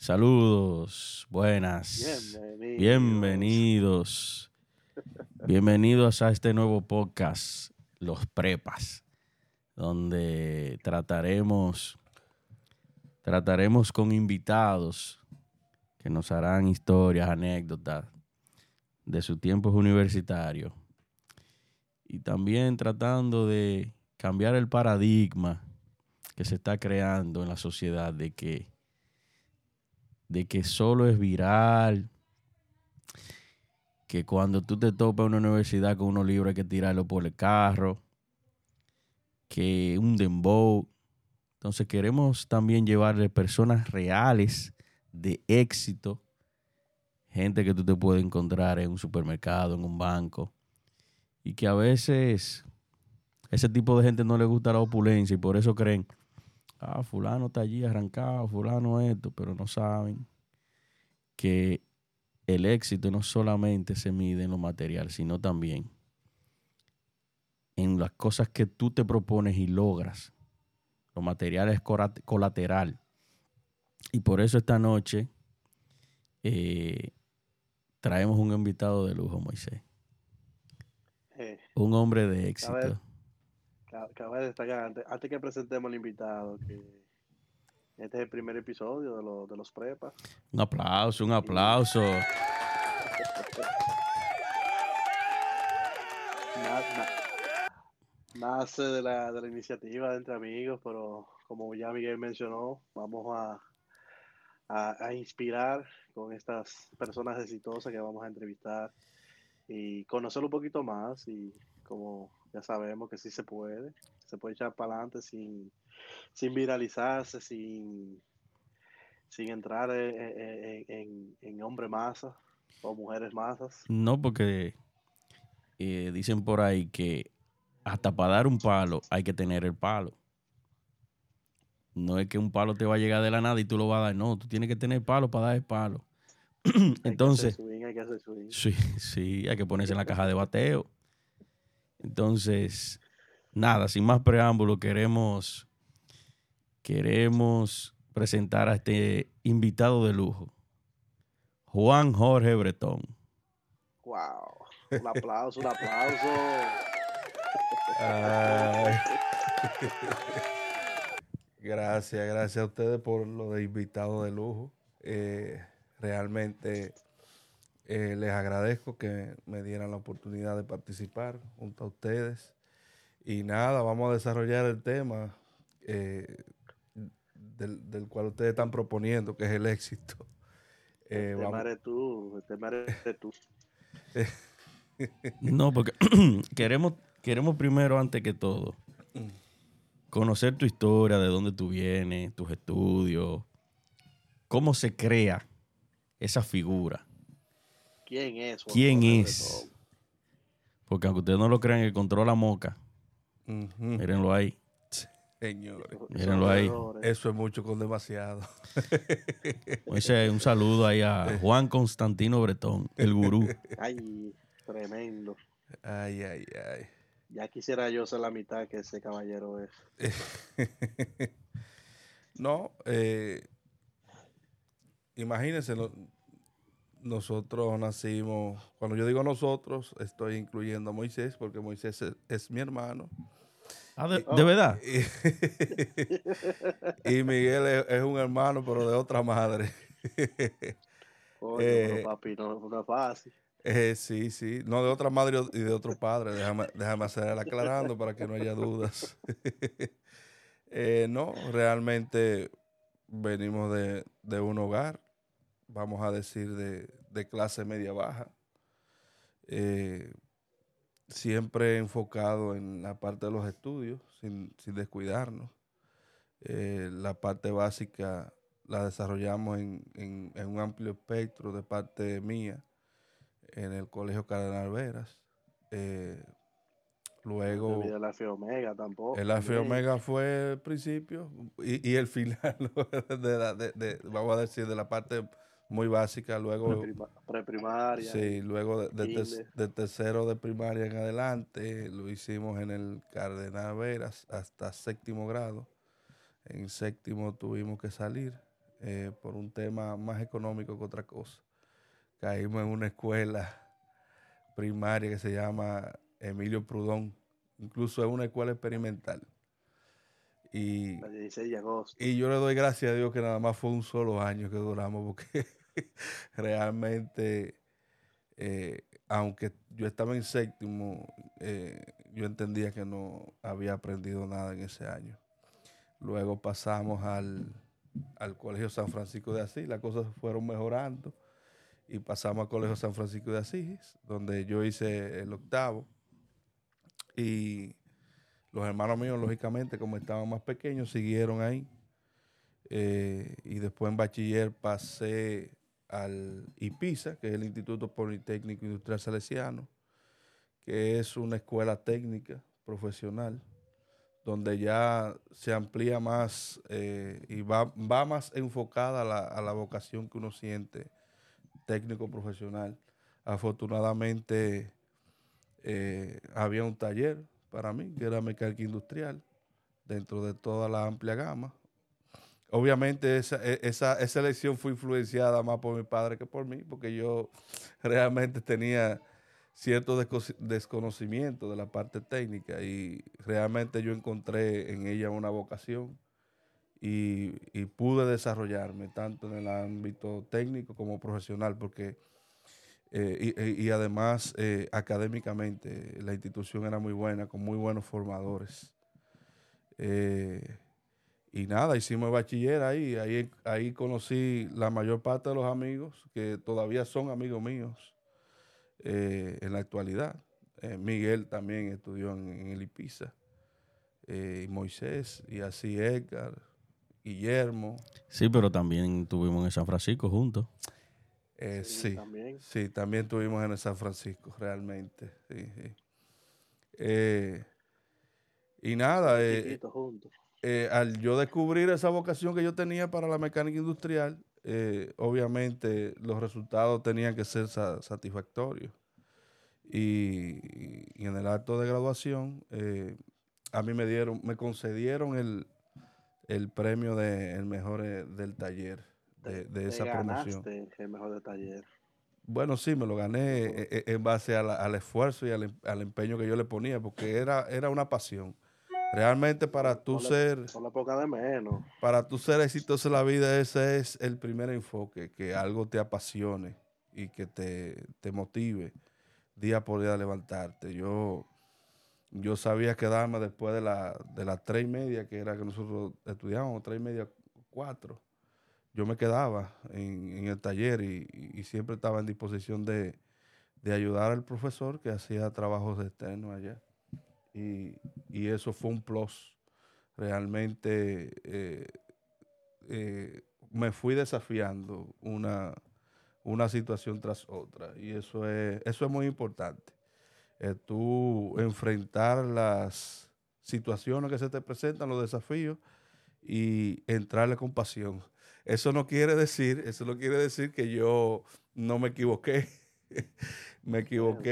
Saludos, buenas. Bienvenidos. Bienvenidos a este nuevo podcast, Los Prepas, donde trataremos trataremos con invitados que nos harán historias, anécdotas de sus tiempos universitarios y también tratando de cambiar el paradigma que se está creando en la sociedad de que de que solo es viral, que cuando tú te topas en una universidad con unos libros hay que tirarlo por el carro, que un dembow. Entonces queremos también llevarle personas reales de éxito, gente que tú te puedes encontrar en un supermercado, en un banco, y que a veces ese tipo de gente no le gusta la opulencia y por eso creen ah, fulano está allí arrancado, fulano esto, pero no saben que el éxito no solamente se mide en lo material, sino también en las cosas que tú te propones y logras. Lo material es colateral. Y por eso esta noche eh, traemos un invitado de lujo, Moisés. Eh, un hombre de éxito cabe destacar, antes, antes, que presentemos al invitado, que este es el primer episodio de, lo, de los prepas. Un aplauso, un aplauso. Nace de la, de la iniciativa de Entre Amigos, pero como ya Miguel mencionó, vamos a, a, a, inspirar con estas personas exitosas que vamos a entrevistar y conocer un poquito más y como ya sabemos que sí se puede, se puede echar para adelante sin, sin viralizarse, sin, sin entrar en, en, en hombres masas o mujeres masas. No, porque eh, dicen por ahí que hasta para dar un palo hay que tener el palo. No es que un palo te va a llegar de la nada y tú lo vas a dar, no, tú tienes que tener palo para dar el palo. Entonces, hay que hacer sí, sí, hay que ponerse en la caja de bateo. Entonces, nada, sin más preámbulo, queremos, queremos presentar a este invitado de lujo, Juan Jorge Bretón. Wow, un aplauso, un aplauso. gracias, gracias a ustedes por lo de invitado de lujo. Eh, realmente eh, les agradezco que me dieran la oportunidad de participar junto a ustedes. Y nada, vamos a desarrollar el tema eh, del, cual ustedes están proponiendo, que es el éxito. Eh, el tema eres tú, el tema eres tú. no, porque queremos, queremos primero, antes que todo, conocer tu historia, de dónde tú vienes, tus estudios, cómo se crea esa figura ¿Quién es? ¿Quién es? Porque aunque ustedes no lo crean, el control la moca. Mírenlo ahí. Señores. Mírenlo ahí. Eso es mucho con demasiado. un saludo ahí a Juan Constantino Bretón, el gurú. Ay, tremendo. Ay, ay, ay. Ya quisiera yo ser la mitad que ese caballero es. no, eh, imagínense, nosotros nacimos, cuando yo digo nosotros, estoy incluyendo a Moisés, porque Moisés es, mi hermano. Ah, de, verdad. Y, Miguel es, un hermano, pero de otra madre. Oye, eh, papi, no, es fácil. Eh, sí, sí. No, de otra madre y de otro padre. Déjame, déjame hacer aclarando para que no haya dudas. Eh, no, realmente venimos de, de un hogar vamos a decir, de, clase media baja. Eh, siempre enfocado en la parte de los estudios, sin, descuidarnos. Eh, la parte básica la desarrollamos en, un amplio espectro de parte mía en el Colegio Cardenal Veras. Eh, luego... El la Omega tampoco. El Omega fue el principio y, el final, vamos a decir, de la parte muy básica, luego... Preprimaria. Sí, luego de, tercero de primaria en adelante, lo hicimos en el Cardenal Veras hasta séptimo grado. En séptimo tuvimos que salir. eh, por un tema más económico que otra cosa. Caímos en una escuela primaria que se llama Emilio Prudón, incluso es una escuela experimental. Y, y yo le doy gracias a Dios que nada más fue un solo año que duramos, porque realmente, eh, aunque yo estaba en séptimo, eh, yo entendía que no había aprendido nada en ese año. Luego pasamos al, al Colegio San Francisco de Asís, las cosas fueron mejorando y pasamos al Colegio San Francisco de Asís, donde yo hice el octavo. Y los hermanos míos, lógicamente, como estaban más pequeños, siguieron ahí. Eh, y después en bachiller pasé al IPISA, que es el Instituto Politécnico Industrial Salesiano, que es una escuela técnica profesional, donde ya se amplía más eh, y va, va, más enfocada a la, a la, vocación que uno siente técnico profesional. Afortunadamente eh, había un taller para mí, que era mecánica industrial, dentro de toda la amplia gama. Obviamente esa, e, esa, esa elección fue influenciada más por mi padre que por mí, porque yo realmente tenía cierto desconocimiento de la parte técnica y realmente yo encontré en ella una vocación y, y pude desarrollarme tanto en el ámbito técnico como profesional, porque eh, y, además eh, académicamente la institución era muy buena, con muy buenos formadores. Eh, y nada, hicimos bachiller ahí, ahí, ahí conocí la mayor parte de los amigos que todavía son amigos míos en la actualidad. Miguel también estudió en, el IPISA, y Moisés, y así Edgar, Guillermo. Sí, pero también estuvimos en San Francisco juntos. Eh, sí, también. sí, también tuvimos en el San Francisco, realmente. Eh, y nada, eh, al yo descubrir esa vocación que yo tenía para la mecánica industrial, obviamente los resultados tenían que ser satisfactorios. Y, en el acto de graduación, a mí me dieron, me concedieron el, el premio de el mejor del taller de, esa promoción. el mejor de taller. Bueno, sí, me lo gané eh, eh, en base al esfuerzo y em, al, empeño que yo le ponía, porque era, era una pasión. Realmente para tú ser... la poca de menos. Para tú ser exitoso en la vida, ese es el primer enfoque, que algo te apasione y que te, te motive día por día a levantarte. Yo, yo sabía quedarme después de, la, de las tres y media, que era que nosotros estudiábamos, tres y media, cuatro yo me quedaba en, el taller y, siempre estaba en disposición de, ayudar al profesor que hacía trabajos externos allá. Y, eso fue un plus. Realmente eh, eh, me fui desafiando una, una situación tras otra. Y eso es, eso es muy importante. Eh, tú enfrentar las situaciones que se te presentan, los desafíos, y entrarle con pasión. Eso no quiere decir, eso no quiere decir que yo no me equivoqué. me equivoqué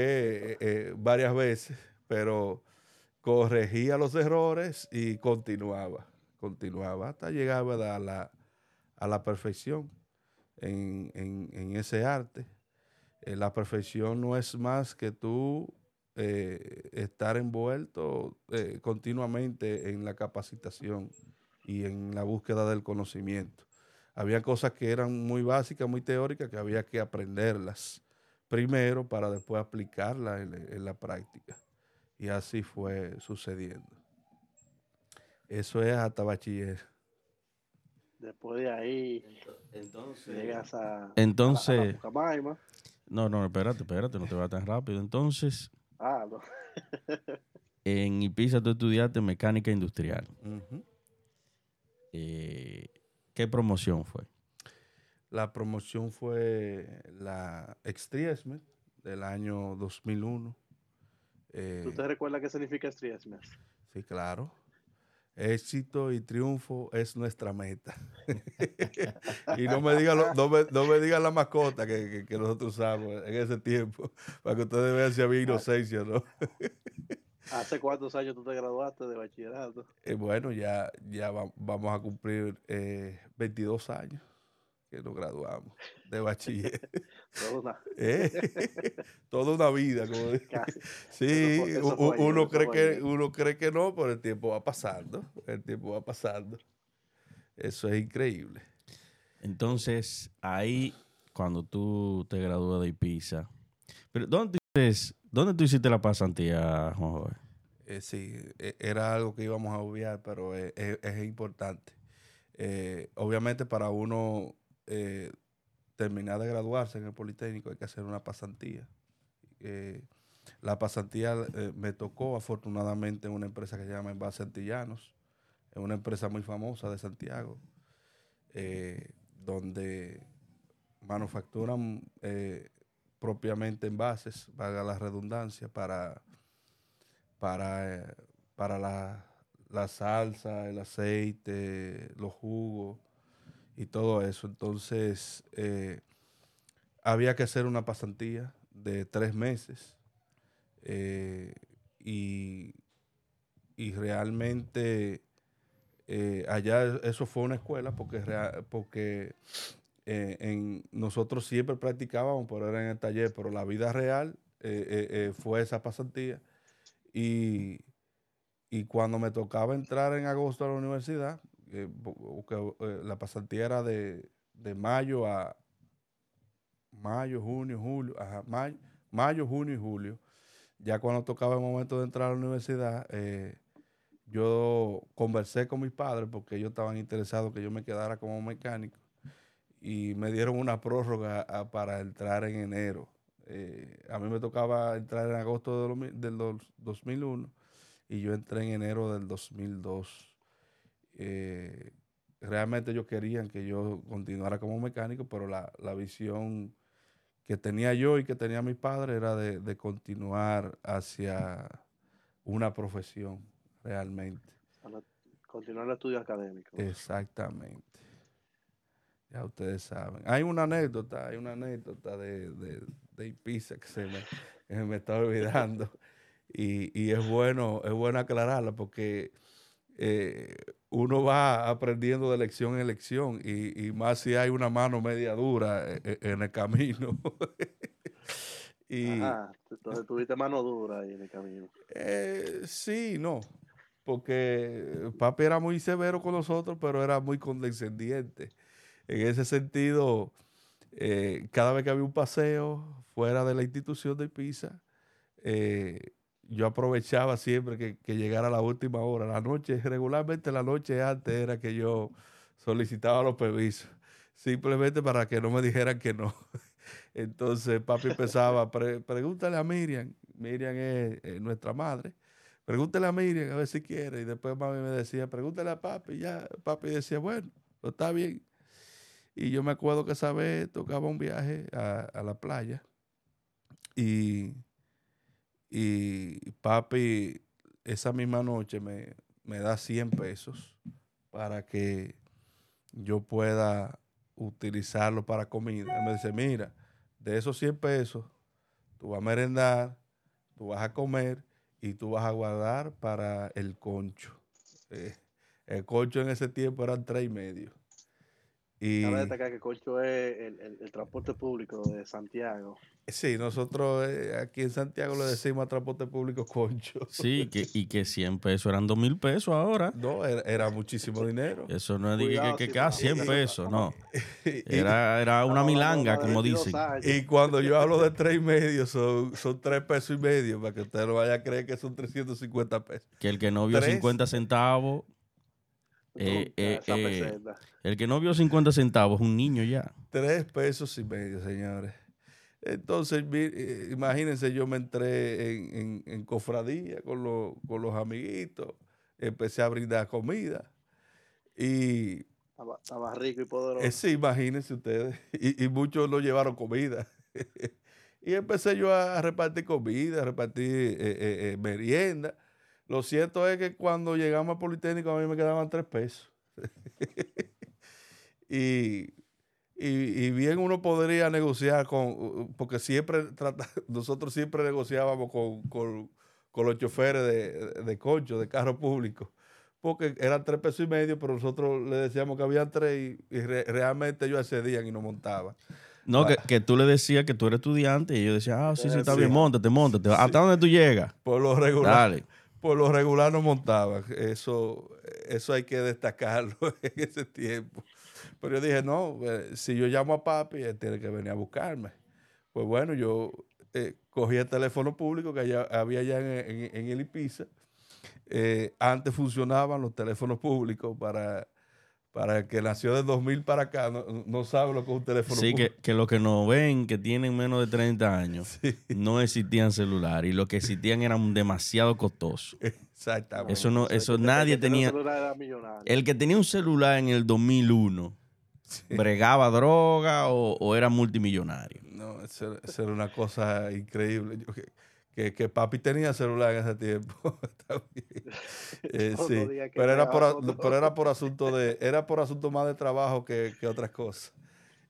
eh, eh, varias veces, pero corregía los errores y continuaba, continuaba hasta llegar a la, a la perfección en, ese arte. Eh, la perfección no es más que tú estar envuelto continuamente en la capacitación y en la búsqueda del conocimiento había cosas que eran muy básicas, muy teóricas, que había que aprenderlas primero para después aplicarlas en, la práctica. Y así fue sucediendo. Eso es hasta bachiller. Después de ahí, entonces, llegas a. Entonces. no, no, espérate, espérate, no te va tan rápido. Entonces. Ah, no. en IPISA tú estudiaste mecánica industrial. eh, ¿Qué promoción fue? La promoción fue la Extriesme del año 2001. Eh, ¿Tú te recuerdas qué significa Extriesme? Sí, claro. Éxito y triunfo es nuestra meta. y no me digan no me, diga la mascota que, nosotros usamos en ese tiempo, para que ustedes vean si había inocencia, ¿no? ¿Hace cuántos años tú te graduaste de bachillerato? Eh, bueno, ya, ya vamos a cumplir 22 eh, años. que nos graduamos de bachiller. Toda una- Eh, Toda una vida. Como. Sí, Eso eso uno, cree que, uno cree que no, pero el tiempo va pasando. El tiempo va pasando. Eso es increíble. Entonces, ahí, cuando tú te gradúas de IPISA, pero ¿dónde tú, hiciste- dónde tú hiciste la pasantía, Juan Joven? Eh, sí, e- era algo que íbamos a obviar, pero es, es- es importante. Eh, obviamente para uno eh, terminar de graduarse en el Politécnico hay que hacer una pasantía. Eh, la pasantía eh, me tocó afortunadamente en una empresa que se llama Envase Antillanos. Es una empresa muy famosa de Santiago, eh, donde manufacturan propiamente envases, valga la redundancia, para para, para la, la salsa, el aceite, los jugos y todo eso. Entonces, eh, había que hacer una pasantía de tres meses eh, y, y realmente eh, allá eso fue una escuela porque, rea- porque nosotros siempre practicábamos, pero era en el taller, pero la vida real fue esa pasantía. Y, y cuando me tocaba entrar en agosto a la universidad, eh, eh, la pasantía era de, de mayo a mayo, junio, julio, ajá, mayo, mayo, junio y julio. Ya cuando tocaba el momento de entrar a la universidad, eh, yo conversé con mis padres porque ellos estaban interesados que yo me quedara como mecánico y me dieron una prórroga para entrar en enero. Eh, a mí me tocaba entrar en agosto de lo del dos- 2001 y yo entré en enero del 2002. Eh, realmente ellos querían que yo continuara como mecánico, pero la, la visión que tenía yo y que tenía mis padres era de, de continuar hacia una profesión realmente. Para continuar el estudio académico. Exactamente. Ya ustedes saben. Hay una anécdota, hay una anécdota de, de, de Ibiza que se me, que me está olvidando. Y, y es bueno, es bueno aclararla porque eh, uno va aprendiendo de lección en lección y, y más si hay una mano media dura e- e- en el camino. y, Ajá, entonces tuviste mano dura ahí en el camino. eh, sí, no. Porque papi era muy severo con nosotros, pero era muy condescendiente. En ese sentido, eh, cada vez que había un paseo fuera de la institución de Pisa, eh, yo aprovechaba siempre que, que llegara la última hora. La noche, regularmente la noche antes era que yo solicitaba los permisos, simplemente para que no me dijeran que no. Entonces papi empezaba, "Pre- pregúntale a Miriam, Miriam es, nuestra madre, pregúntale a Miriam a ver si quiere. Y después mami me decía, pregúntale a papi. Y ya papi decía, bueno, pues está bien. Y yo me acuerdo que esa vez tocaba un viaje a, a la playa y, y papi esa misma noche me, me da 100 pesos para que yo pueda utilizarlo para comida. Él me dice, mira, de esos 100 pesos, tú vas a merendar, tú vas a comer y tú vas a guardar para el concho. Eh, el concho en ese tiempo eran tres y medio. Y Cabe destacar que Colcho es el, el- el transporte público de Santiago. sí, nosotros eh, aquí en Santiago le decimos a transporte público concho. Sí, que, y que 100 pesos eran 2 mil pesos ahora. No, era, era muchísimo dinero. Eso no es Cuidado, que, si que, ah, te- 100 sí, pesos, no. Era, era una milanga, como 22 dicen. Y cuando yo hablo de tres y medio, son, son tres pesos y medio, para que usted no vaya a creer que son 350 pesos. Que el que no vio Tres. 50 centavos, eh, eh, eh, el que no vio 50 centavos es un niño ya. Tres pesos y medio, señores. Entonces, imagínense, yo me entré en, en- en cofradía con, los- con los amiguitos, empecé a brindar comida. Y Estaba, estaba rico y poderoso. eh, sí, imagínense ustedes, y, y muchos no llevaron comida. y empecé yo a repartir comida, a repartir eh, eh, eh, merienda. Lo cierto es que cuando llegamos al Politécnico a mí me quedaban tres pesos. y, y, y bien uno podría negociar con, porque siempre trata, nosotros siempre negociábamos con, con- con los choferes de, de concho, de carro público, porque eran tres pesos y medio, pero nosotros le decíamos que habían tres y, realmente ellos accedían y no montaban. No, que, que, tú le decías que tú eres estudiante y yo decía, ah, sí, sí, está bien, montate, montate. ¿Hasta dónde tú llegas? Por lo regular. Dale. Por lo regular no montaban. Eso, eso hay que destacarlo en ese tiempo. Pero yo dije, no, eh, si yo llamo a papi, él tiene que venir a buscarme. Pues bueno, yo eh, cogí el teléfono público que había allá en, en. Eh, antes funcionaban los teléfonos públicos para, para el que nació de 2000 para acá, no, sabe lo que es un teléfono. Sí, que, que los que no ven, que tienen menos de 30 años, no existían celular y lo que existían eran demasiado costosos. Exactamente. Eso, no, eso nadie tenía. El que tenía un celular en el 2001 bregaba droga o, era multimillonario. No, eso, era una cosa increíble. Que, que, papi tenía celular en ese tiempo. Eh, sí. Pero era, por, pero era por asunto de, era por asunto más de trabajo que, que otras cosas.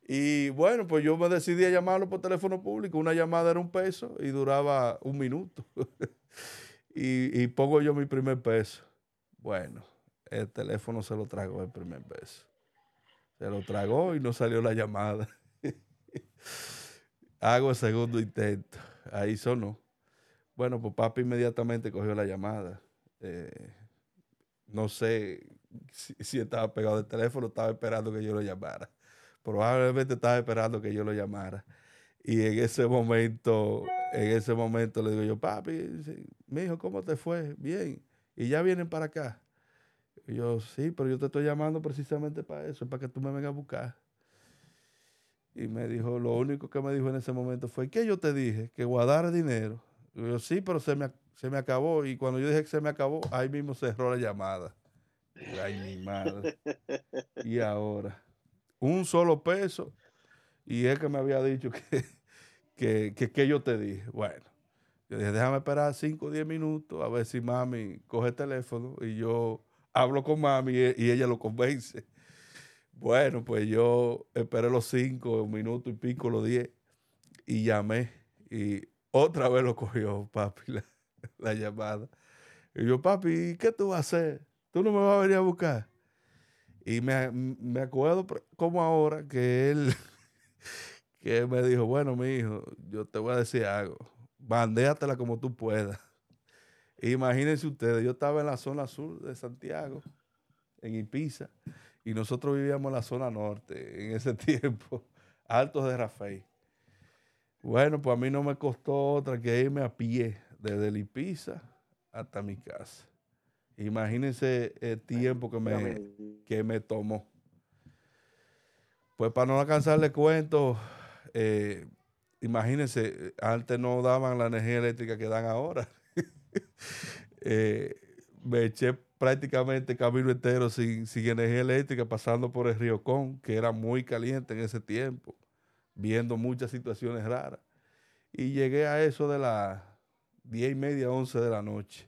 Y bueno, pues yo me decidí a llamarlo por teléfono público. Una llamada era un peso y duraba un minuto. y, y pongo yo mi primer peso. Bueno, el teléfono se lo trago el primer peso. Se lo tragó y no salió la llamada. Hago el segundo intento. Ahí sonó. Bueno, pues papi inmediatamente cogió la llamada. Eh, no sé si, estaba pegado del teléfono, estaba esperando que yo lo llamara. Probablemente estaba esperando que yo lo llamara. Y en ese momento, en ese momento le digo yo, papi, mi hijo, ¿cómo te fue? Bien. Y ya vienen para acá. Y yo, sí, pero yo te estoy llamando precisamente para eso, para que tú me vengas a buscar. Y me dijo, lo único que me dijo en ese momento fue, ¿qué yo te dije? Que guardara dinero. Yo, sí, pero se me, se me acabó. Y cuando yo dije que se me acabó, ahí mismo cerró la llamada. ay, mi madre. y ahora, un solo peso. Y él que me había dicho que, que, que, yo te dije. Bueno, yo dije, déjame esperar 5 o 10 minutos a ver si mami coge el teléfono y yo hablo con mami y, ella lo convence. Bueno, pues yo esperé los cinco minutos y pico, los diez, y llamé. Y otra vez lo cogió papi la, llamada. Y yo, papi, ¿qué tú vas a hacer? ¿Tú no me vas a venir a buscar? Y me, me acuerdo como ahora que él, que me dijo, bueno, mi hijo, yo te voy a decir algo. Bandéatela como tú puedas. Imagínense ustedes, yo estaba en la zona sur de Santiago, en Ipiza, y nosotros vivíamos en la zona norte en ese tiempo, altos de Rafael. Bueno, pues a mí no me costó otra que irme a pie desde el Ipiza hasta mi casa. Imagínense el tiempo que me, que me tomó. Pues para no alcanzarle cuento, eh, imagínense, antes no daban la energía eléctrica que dan ahora. Eh, me eché prácticamente camino entero sin, sin, energía eléctrica, pasando por el río Con, que era muy caliente en ese tiempo, viendo muchas situaciones raras. Y llegué a eso de las diez y media, once de la noche.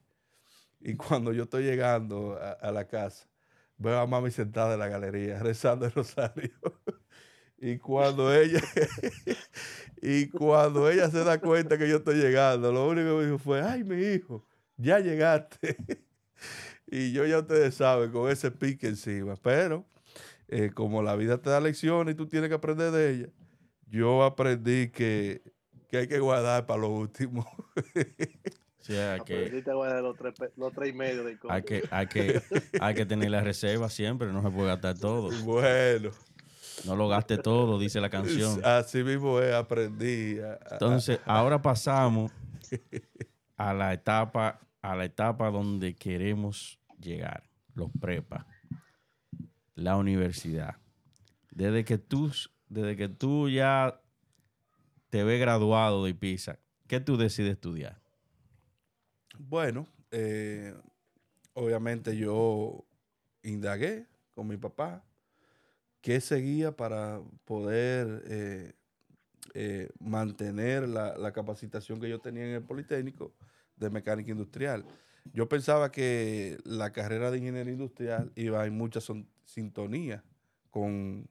Y cuando yo estoy llegando a, la casa, veo a mami sentada en la galería, rezando el rosario. y cuando ella, y cuando ella se da cuenta que yo estoy llegando, lo único que me dijo fue, ay, mi hijo, ya llegaste. y yo ya ustedes saben, con ese pique encima. Pero eh, como la vida te da lecciones y tú tienes que aprender de ella, yo aprendí que, hay que guardar para lo último. Sí, hay que, los tres, los tres y medio de hay que, hay que, hay que tener la reserva siempre, no se puede gastar todo. Bueno. No lo gaste todo, dice la canción. Así mismo es, aprendí. Entonces, ahora pasamos a la etapa, a la etapa donde queremos llegar, los prepa, la universidad. Desde que tú, desde que tú ya te ves graduado de PISA, ¿qué tú decides estudiar? Bueno, eh, obviamente yo indagué con mi papá qué seguía para poder eh, eh, mantener la, capacitación que yo tenía en el Politécnico de mecánica industrial. Yo pensaba que la carrera de ingeniería industrial iba en mucha sintonía con,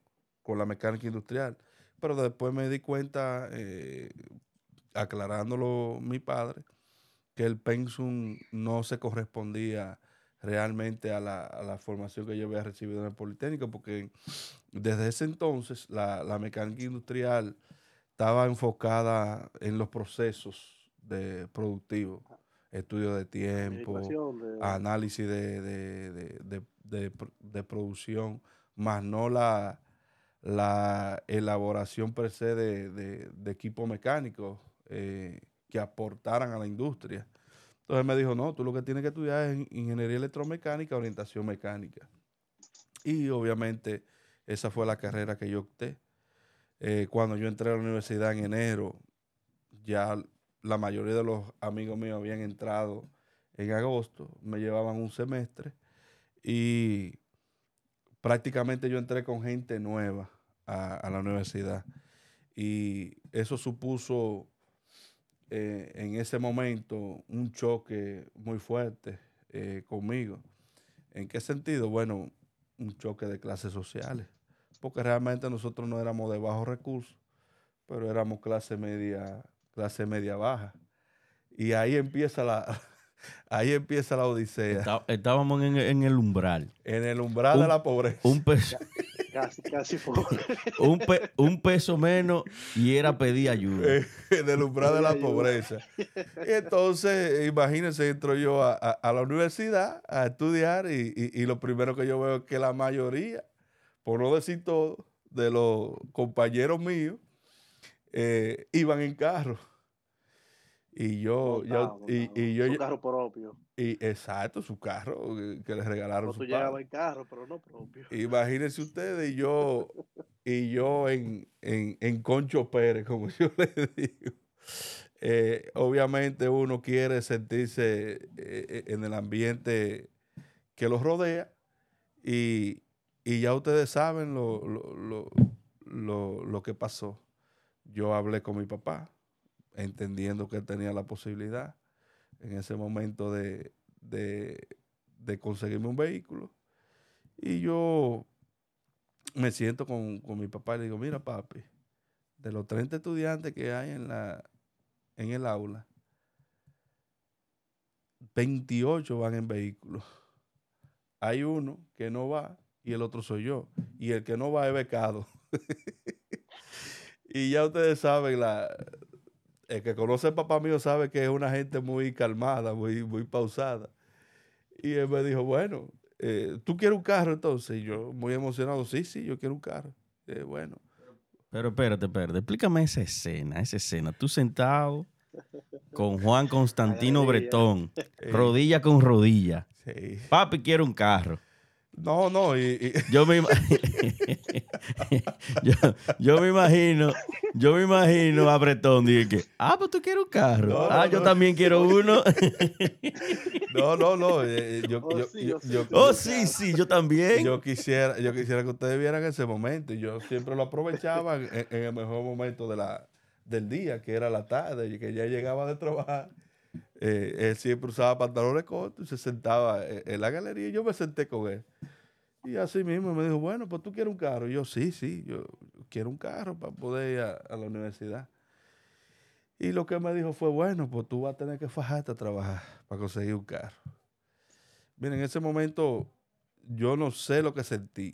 la mecánica industrial, pero después me di cuenta, eh, aclarándolo mi padre, que el pensum no se correspondía realmente a la, a la formación que yo había recibido en el Politécnico, porque desde ese entonces la, la mecánica industrial estaba enfocada en los procesos de productivos, estudio de tiempo, de- análisis de, de- de producción, más no la, la elaboración per se de, de, de equipos mecánicos eh, que aportaran a la industria. Entonces me dijo, no, tú lo que tienes que estudiar es in- ingeniería electromecánica, orientación mecánica. Y obviamente esa fue la carrera que yo opté. Eh, cuando yo entré a la universidad en enero, ya la mayoría de los amigos míos habían entrado en agosto, me llevaban un semestre y prácticamente yo entré con gente nueva a, la universidad. Y eso supuso eh, en ese momento un choque muy fuerte eh, conmigo. ¿En qué sentido? Bueno, un choque de clases sociales, porque realmente nosotros no éramos de bajos recursos, pero éramos clase media, clase media baja. Y ahí empieza la, ahí empieza la odisea, Está- estábamos en, en el umbral. en el umbral un- de la pobreza. Un peso, Casi, casi pobre. un, pe- un peso menos y era pedir ayuda. eh, en el umbral de la Ayuda. pobreza. Y entonces, imagínense, entro yo a, a- a la universidad a estudiar y, y- y lo primero que yo veo es que la mayoría, por no decir todo, de los compañeros míos eh, iban en carro. Y yo, y, montado. y yo, Su carro propio. y exacto, su carro que, que le regalaron su tú llegabas en carro, pero no propio. Imagínense ustedes y yo, y yo en, en, en Concho Pérez, como yo le digo. Eh, obviamente uno quiere sentirse eh, eh, en el ambiente que los rodea y, y ya ustedes saben lo, lo, lo, lo- lo que pasó. Yo hablé con mi papá, entendiendo que él tenía la posibilidad en ese momento de, de, de conseguirme un vehículo. Y yo me siento con, con mi papá y le digo, mira papi, de los 30 estudiantes que hay en, la, en el aula, 28 van en vehículos. Hay uno que no va y el otro soy yo. Y el que no va es becado. y ya ustedes saben, la, el que conoce al papá mío sabe que es una gente muy calmada, muy, muy pausada. Y él me dijo, bueno, eh, ¿tú quieres un carro entonces? Y yo, muy emocionado, sí, sí, yo quiero un carro. Eh, bueno, Pero espérate, espérate. Explícame esa escena, esa escena. Tú sentado con Juan Constantino. Bretón, eh, rodilla con rodilla. sí. Papi, quiero un carro. No, no, y, y- Yo me, yo, yo me imagino, yo me imagino a Bretón dije que, ah, pues tú quieres un carro. No, ah, no, yo no. también quiero uno. no, no, no, eh, yo, Oh, yo- sí, yo- oh, sí, yo- sí. oh, sí, sí, yo también. yo quisiera, yo quisiera que ustedes vieran ese momento. y Yo siempre lo aprovechaba en, en el mejor momento de la, del día, que era la tarde, y que ya llegaba de trabajar. Eh, él siempre usaba pantalones cortos y se sentaba en, en la galería y yo me senté con él. Y así mismo me dijo, bueno, pues tú quieres un carro. Y yo, sí, sí, yo quiero un carro para poder ir a, a la universidad. Y lo que me dijo fue, bueno, pues tú vas a tener que fajarte a trabajar para conseguir un carro. Miren, en ese momento yo no sé lo que sentí,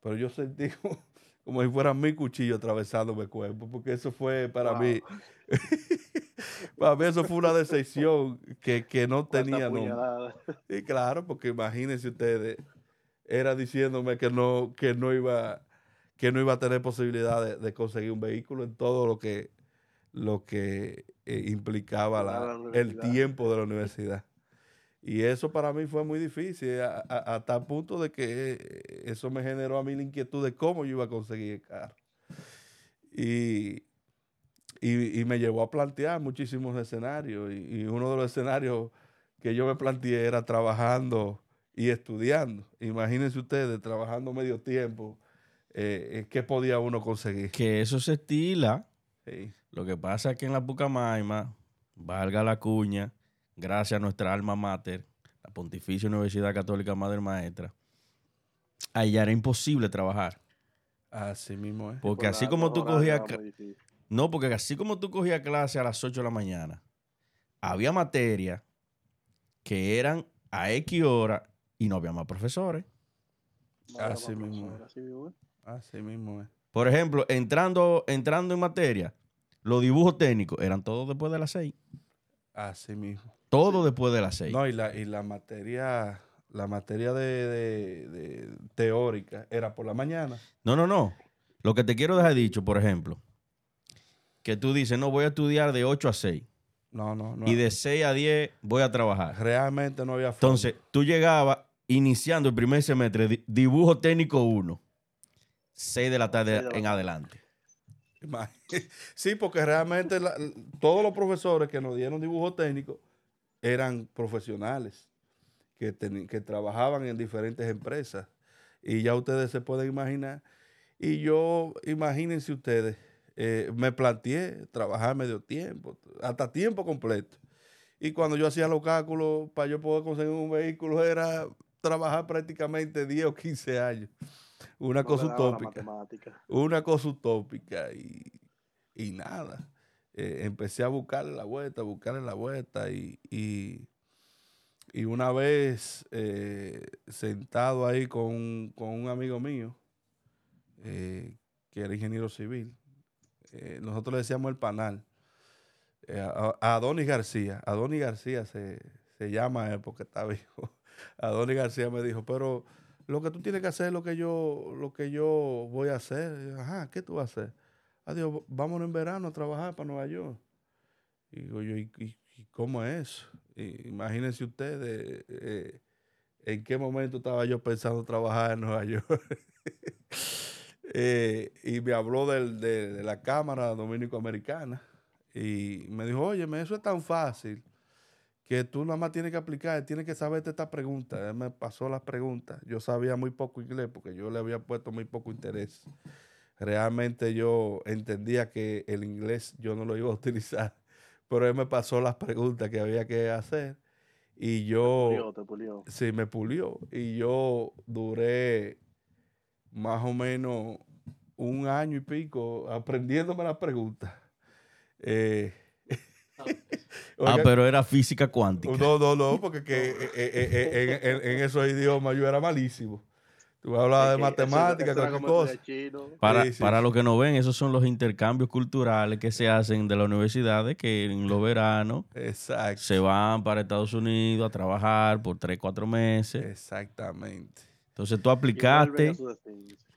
pero yo sentí como, como si fuera mi cuchillo atravesándome el cuerpo, porque eso fue para Wow. mí, para mí eso fue una decepción que, que no Cuánta tenía nombre. Sí, claro, porque imagínense ustedes, era diciéndome que no, que no iba, que no iba a tener posibilidad de, de conseguir un vehículo en todo lo que, lo que eh, implicaba la- el tiempo de la universidad. Y eso para mí fue muy difícil, a- a- hasta el punto de que eh, eso me generó a mí la inquietud de cómo yo iba a conseguir el carro. Y, y, y me llevó a plantear muchísimos escenarios. Y, y uno de los escenarios que yo me planteé era trabajando y estudiando. Imagínense ustedes, trabajando medio tiempo, eh, eh, ¿qué podía uno conseguir? Que eso se estila. Sí. Lo que pasa es que en la Pucamaima, valga la cuña, gracias a nuestra alma mater, la Pontificia Universidad Católica Madre Maestra, allá era imposible trabajar. Así mismo es. Porque Por así como tú cogías... No, porque así como tú cogías clase a las 8 de la mañana, había materias que eran a X hora y no había más profesores. No, Así más mismo profesor, así mismo es. Así mismo es. Por ejemplo, entrando, entrando en materia, los dibujos técnicos eran todos después de las seis. Así mismo. Todo después de las seis. No, y la, y la materia, la materia de, de- de teórica era por la mañana. No, no, no. Lo que te quiero dejar dicho, por ejemplo, que tú dices, no, voy a estudiar de 8 a 6 No, no, no. y de 6 a 10 voy a trabajar. Realmente no había forma. Entonces, tú llegabas iniciando el primer semestre, di- dibujo técnico 1, 6 de la tarde en adelante. Sí, porque realmente la- todos los profesores que nos dieron dibujo técnico eran profesionales que, teni- que trabajaban en diferentes empresas. Y ya ustedes se pueden imaginar. Y yo, imagínense ustedes, eh, me planteé trabajar medio tiempo, hasta tiempo completo. Y cuando yo hacía los cálculos para yo poder conseguir un vehículo era trabajar prácticamente 10 o 15 años. Una No cosa utópica una cosa utópica y, y nada. Eh, empecé a buscarle la vuelta, a buscarle la vuelta y, y, y una vez eh, sentado ahí con, un- con un amigo mío, eh, que era ingeniero civil, eh, nosotros le decíamos el panal, a, a Adonis García, Adonis García se, se llama él porque está vivo. Adonis García me dijo, pero lo que tú tienes que hacer es lo que yo, lo que yo voy a hacer. Ajá, ¿qué tú vas a hacer? Adiós, vámonos en verano a trabajar para Nueva York. Y digo yo, ¿y, cómo es? Y imagínense ustedes eh, en qué momento estaba yo pensando trabajar en Nueva York. Eh, y me habló del- de, de la Cámara Dominico-Americana y me dijo, oye, eso es tan fácil que tú nada más tienes que aplicar, tienes que saberte esta pregunta. Él me pasó las preguntas. Yo sabía muy poco inglés porque yo le había puesto muy poco interés. Realmente yo entendía que el inglés yo no lo iba a utilizar, pero él me pasó las preguntas que había que hacer y yo... Pulió, te pulió. Sí, me pulió. Y yo duré más o menos un año y pico aprendiéndome las preguntas. Eh, Ah, pero era física cuántica. no, no, no, porque que, eh, eh, eh, en, en- en esos idiomas yo era malísimo. Tú hablabas de matemáticas, cualquier cosa. Para, Sí, sí, para sí. los que no ven, esos son los intercambios culturales que se hacen de las universidades que en los veranos Exacto. se van para Estados Unidos a trabajar por 3, 4 meses. Exactamente. Entonces tú aplicaste.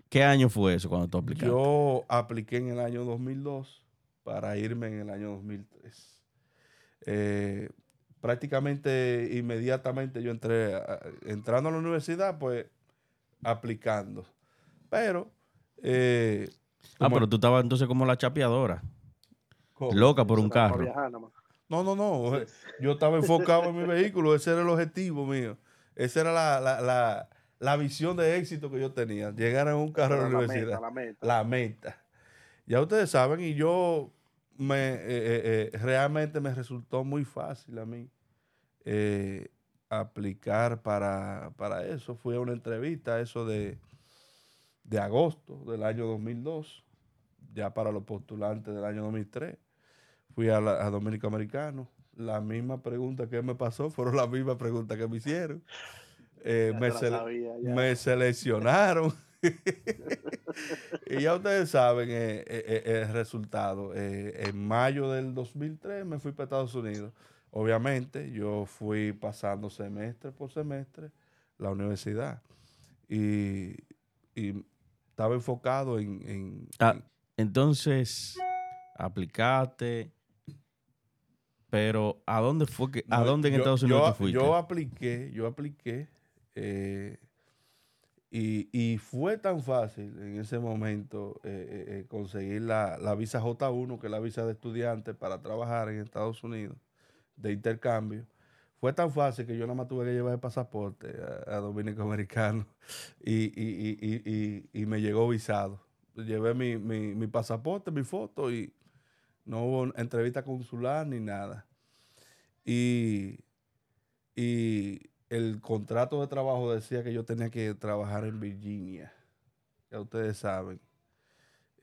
¿Qué año fue eso cuando tú aplicaste? Yo apliqué en el año 2002 para irme en el año 2003. Eh, prácticamente inmediatamente yo entré, a- entrando a la universidad, pues aplicando. Pero... eh, ah, pero tú estabas entonces como la chapeadora. ¿cómo? Loca por un carro. viajar nada más. No, no, no. eh, Yo estaba enfocado en mi vehículo. Ese era el objetivo mío. Esa era la, la, la, la visión de éxito que yo tenía. Llegar en un carro a la Era la universidad. meta, la meta. la meta. Ya ustedes saben, y yo me eh, eh, eh, realmente me resultó muy fácil a mí aplicar para, para eso. Fui a una entrevista, eso de, de agosto del año 2002, ya para los postulantes del año 2003. Fui a, la, a Dominico Americano. La misma pregunta que me pasó fueron las mismas preguntas que me hicieron. Eh, me, sele- sabía, me seleccionaron. y ya ustedes saben eh, eh, eh, el resultado. Eh, en mayo del 2003 me fui para Estados Unidos. Obviamente, yo fui pasando semestre por semestre la universidad. Y, y estaba enfocado en... en- Ah, en- Entonces, aplicaste. Pero, ¿a dónde fue que, a dónde en yo- Estados Unidos yo, fuiste? Yo apliqué, yo apliqué. Y, y fue tan fácil en ese momento eh, eh, eh, conseguir la, la visa J1, que es la visa de estudiante para trabajar en Estados Unidos, de intercambio. Fue tan fácil que yo nada más tuve que llevar el pasaporte a, a Dominico Americano y- y- y me llegó visado. Llevé mi, mi- mi pasaporte, mi foto y no hubo entrevista consular ni nada. Y, y el contrato de trabajo decía que yo tenía que trabajar en Virginia. Ya ustedes saben.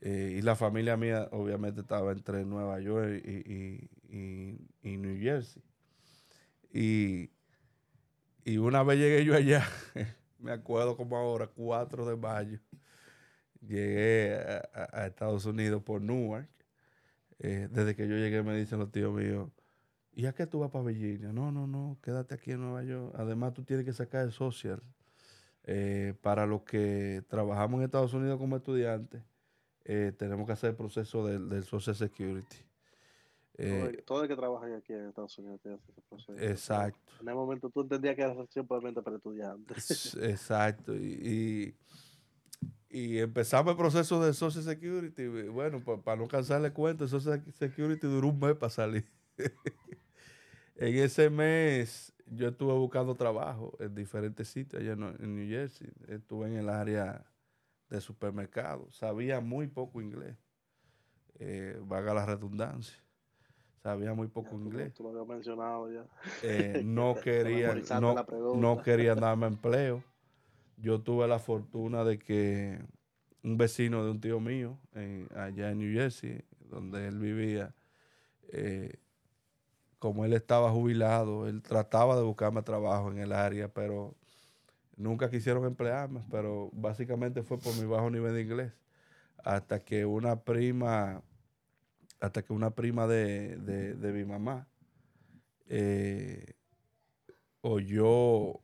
Eh, y la familia mía obviamente estaba entre Nueva York y, y- y- New Jersey. Y, y una vez llegué yo allá, me acuerdo como ahora, 4 de mayo, llegué a, Estados Unidos por Newark. Eh, desde que yo llegué me dicen los tíos míos, ¿y a qué tú vas para Virginia? No, no, no, quédate aquí en Nueva York. Además, tú tienes que sacar el social. Eh, para los que trabajamos en Estados Unidos como estudiantes, eh, tenemos que hacer el proceso del, Social Security. todo, el, que trabaja aquí en Estados Unidos tiene ese proceso. Exacto. En el momento tú entendías que era simplemente para estudiantes. Exacto. y y empezamos el proceso de Social Security. Bueno, para no cansarle cuenta, Social Security duró un mes para salir. en ese mes yo estuve buscando trabajo en diferentes sitios allá en New Jersey. Estuve en el área de supermercado. Sabía muy poco inglés. Eh, vaga la redundancia. Sabía muy poco inglés. Tú lo habías mencionado ya. Eh, no, quería, no, no quería darme empleo yo tuve la fortuna de que un vecino de un tío mío, allá en New Jersey, donde él vivía, eh, como él estaba jubilado, él trataba de buscarme trabajo en el área, pero nunca quisieron emplearme, pero básicamente fue por mi bajo nivel de inglés. Hasta que una prima, hasta que una prima de, mi mamá eh, oyó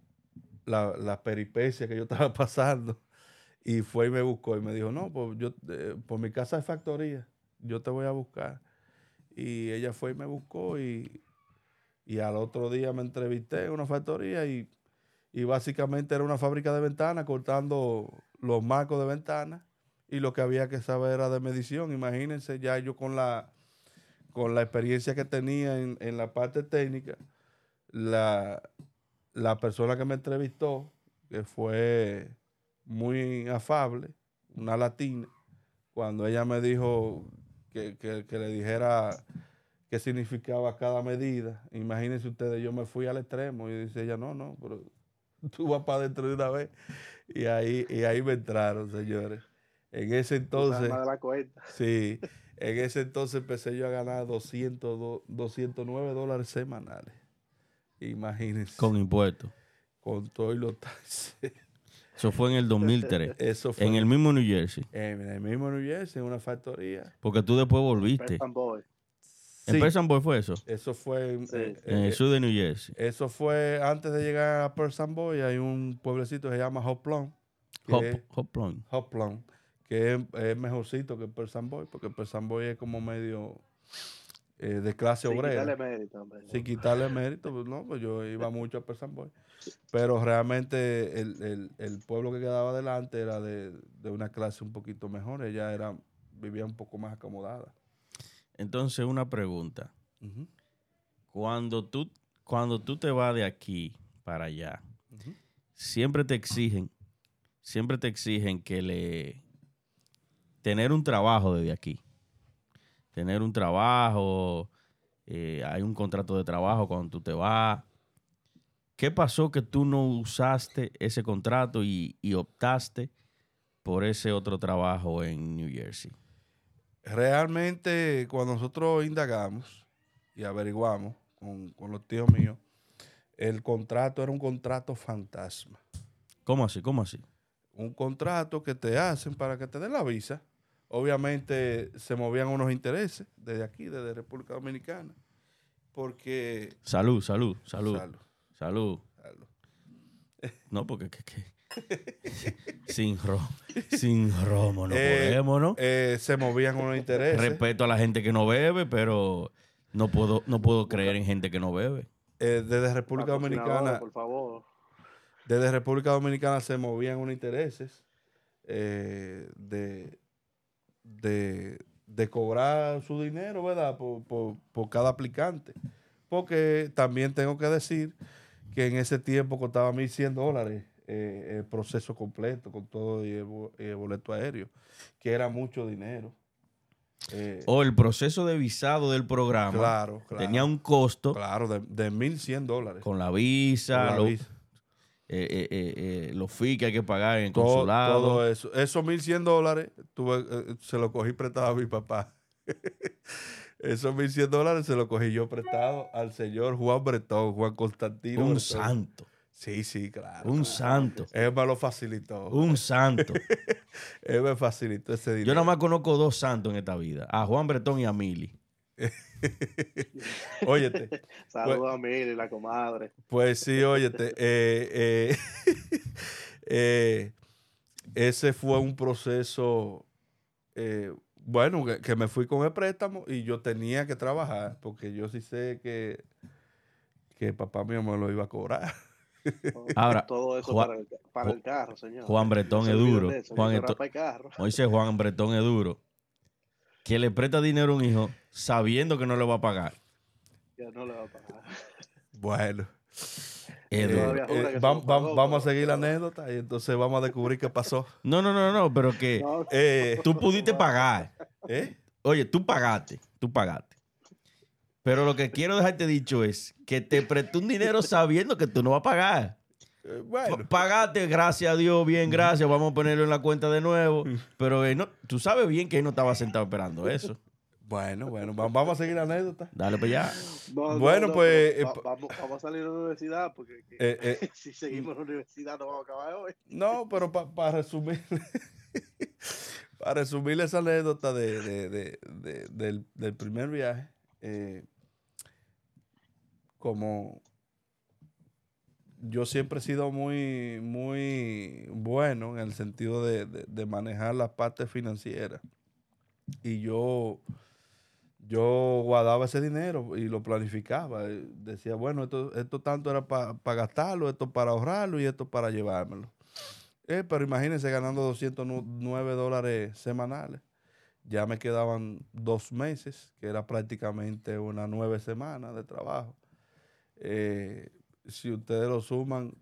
la, la peripecia que yo estaba pasando. Y fue y me buscó y me dijo, no, pues yo, eh, por mi casa de factoría, yo te voy a buscar. Y ella fue y me buscó y, al otro día me entrevisté en una factoría y, básicamente era una fábrica de ventanas cortando los marcos de ventanas y lo que había que saber era de medición. Imagínense, ya yo con la, con la experiencia que tenía en, en la parte técnica, la, la persona que me entrevistó, que fue muy afable, una latina, cuando ella me dijo que, le dijera qué significaba cada medida, imagínense ustedes, yo me fui al extremo y dice ella, no, no, pero tú vas para dentro de una vez. Y ahí, y ahí me entraron, señores. En ese entonces... Sí, en ese entonces empecé yo a ganar 200, 209 dólares semanales. Imagínense. Con impuestos. Con todo y los taxes. Eso fue en el 2003. Eso fue. En el mismo New Jersey. En el mismo New Jersey, en una factoría. Porque tú después volviste. ¿En Person Boy fue eso? Eso fue en, el sur de New Jersey. Eso fue antes de llegar a Person Boy. Hay un pueblecito que se llama Hoplon. Hoplon. Hoplon. Que es, mejorcito que Person Boy. Porque Person Boy es como medio eh, de clase Sin obrera. Quitarle mérito, hombre. Sin quitarle mérito, pues no, pues yo iba mucho a Persamboy. Pero realmente el, pueblo que quedaba adelante era de, una clase un poquito mejor. Ella era, vivía un poco más acomodada. Entonces, una pregunta. cuando, tú, cuando tú te vas de aquí para allá, siempre te exigen, siempre te exigen que le tener un trabajo desde aquí tener un trabajo, eh, hay un contrato de trabajo cuando tú te vas. ¿Qué pasó que tú no usaste ese contrato y, optaste por ese otro trabajo en New Jersey? Realmente, cuando nosotros indagamos y averiguamos con, con los tíos míos, el contrato era un contrato fantasma. ¿Cómo así? ¿Cómo así? Un contrato que te hacen para que te den la visa obviamente se movían unos intereses desde aquí, desde República Dominicana, porque... Salud, salud, salud. Salud. No, porque sin, ro sin romo no eh, podemos, ¿no? Eh, se movían unos intereses. Respeto a la gente que no bebe, pero no puedo, no puedo creer en gente que no bebe. Eh, desde República Dominicana... Por favor. Desde República Dominicana se movían unos intereses de de, cobrar su dinero, ¿verdad? Por, cada aplicante. Porque también tengo que decir que en ese tiempo costaba 1.100 dólares eh, el proceso completo con todo y el, boleto aéreo, que era mucho dinero. Eh, o el proceso de visado del programa claro, tenía un costo. Claro, de, de 1.100 dólares. Con la visa, eh, eh, eh, los fees que hay que pagar en el consulado. Todo eso. Esos 1.100 dólares se lo cogí prestado a mi papá. Esos 1.100 dólares se los cogí yo prestado al señor Juan Bretón, Juan Constantino. Un santo. Sí, sí, claro. Un claro. santo. Él me lo facilitó. Un santo. Él me facilitó ese dinero. Yo nada más conozco dos santos en esta vida. A Juan Bretón y a Mili. óyete, Saludos a Mili, la comadre. pues sí, óyete. eh, eh, eh, ese fue un proceso, eh, bueno, que, que me fui con el préstamo y yo tenía que trabajar, porque yo sí sé que, que papá mío me lo iba a cobrar. Ahora, Todo eso Juan- para, el, para el carro, señor. Juan Bretón es duro. Juan Juan Bretón es duro. Que le presta dinero a un hijo sabiendo que no le va a pagar. Ya no le va a pagar. Bueno, eh, pagó, vamos a seguir la anécdota y entonces vamos a descubrir qué pasó. No, no, no, no, pero que No, Eh, tú pudiste pagar. ¿eh? Oye, tú pagaste, tú pagaste. Pero lo que quiero dejarte dicho es que te prestó un dinero sabiendo que tú no vas a pagar. Eh, bueno, Pagaste, gracias a Dios, bien, gracias, vamos a ponerlo en la cuenta de nuevo. Pero él no, tú sabes bien que él no estaba sentado esperando eso. bueno, bueno, va- vamos a seguir la anécdota. Dale para allá. no, no, Bueno, no, pues, eh, va- vamos, vamos a salir de la universidad porque que- Eh, eh, si seguimos en la universidad no vamos a acabar hoy. No, pero para resumir, para resumir esa anécdota de, de- de- de- del, del primer viaje, eh, como yo siempre he sido muy, muy bueno en el sentido de, de- manejar la parte financiera. Y yo, yo guardaba ese dinero y lo planificaba. Decía, bueno, esto, esto tanto era para gastarlo, esto para ahorrarlo y esto para llevármelo. Eh, pero imagínense ganando 209 dólares semanales. Ya me quedaban dos meses, que era prácticamente unas nueve semanas de trabajo. Eh, si ustedes lo suman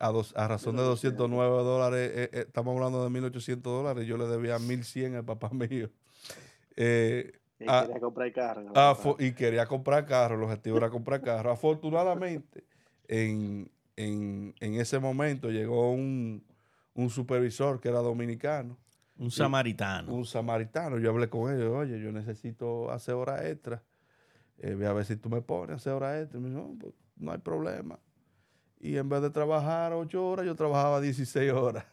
a, dos, a razón de 209 dólares, eh, eh, estamos hablando de 1.800 dólares. Yo le debía 1.100 al papá mío. Eh, Y quería comprar carro. fo- y quería comprar carro, el objetivo era comprar carro. Afortunadamente, en, en- en ese momento llegó un, un supervisor que era dominicano, Un samaritano. un samaritano. Yo hablé con ellos, oye, yo necesito hacer horas extra. Eh, ve a ver si tú me pones a hacer horas extra. Y me dijo, no, pues, no hay problema. Y en vez de trabajar ocho horas, yo trabajaba 16 horas.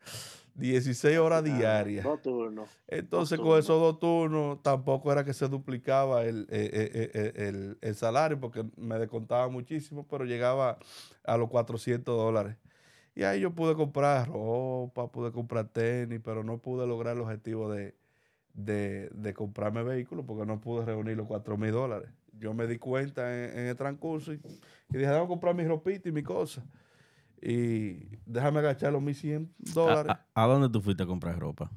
16 horas Ah, diarias. Dos turnos. Entonces, Dos con esos dos turnos, tampoco era que se duplicaba el, eh, eh, eh, el- el salario, porque me descontaba muchísimo, pero llegaba a los 400 dólares. Y ahí yo pude comprar ropa, pude comprar tenis, pero no pude lograr el objetivo de, de, de comprarme vehículo, porque no pude reunir los 4 mil dólares. Yo me di cuenta en, en el transcurso y, y dije, déjame comprar mi ropita y mi cosa. Y déjame agachar los 1100 ¿A, dólares. a- a dónde tú fuiste a comprar ropa?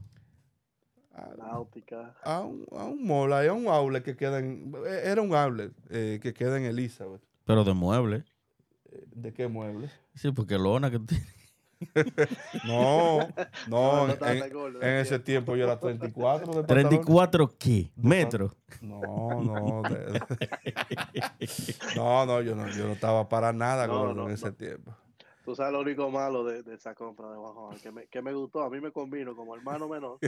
a- Náutica. a un, a un mall, hay un outlet que queda en, eh, era un outlet eh, que queda en Elizabeth. Pero de mueble. Eh, ¿De qué mueble? Sí, porque lona que tú tienes. No, no, no en, ese tiempo yo era 34 de pantalón. ¿34 qué? ¿Metros? No, no, de- de- no, no, yo no, yo no estaba para nada No, gordo no, en ese no. tiempo. Tú sabes lo único malo de, de esa compra de Juan que me, que me gustó, a mí me combino como hermano menor,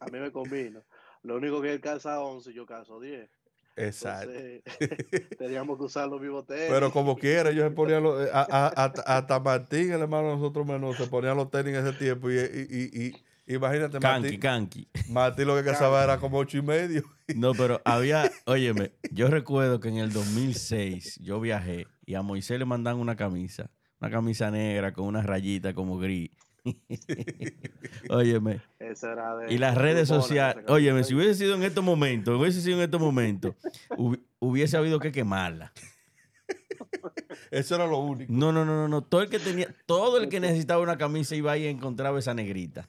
a mí me combino. Lo único que él calza 11 y yo calzo 10. Exacto. Entonces, teníamos que usar los mismos tenis. Pero como quiera, ellos se ponían los, eh, a- a- hasta, hasta Martín, el hermano de nosotros menor, se ponían los tenis en ese tiempo. Y, y, y, y- imagínate, Canqui, Martín, canqui. Martín lo que casaba era como ocho y medio. No, pero había, óyeme, yo recuerdo que en el 2006 yo viajé y a Moisés le mandan una camisa, una camisa negra con una rayita como gris. óyeme, era de- y las de redes sociales, óyeme, si hubiese sido en estos momentos, hubiese sido en estos momentos, hubi- hubiese habido que quemarla. Eso era lo único. No, no, no, no, no, todo el que tenía, todo el que necesitaba una camisa iba ahí y encontraba esa negrita.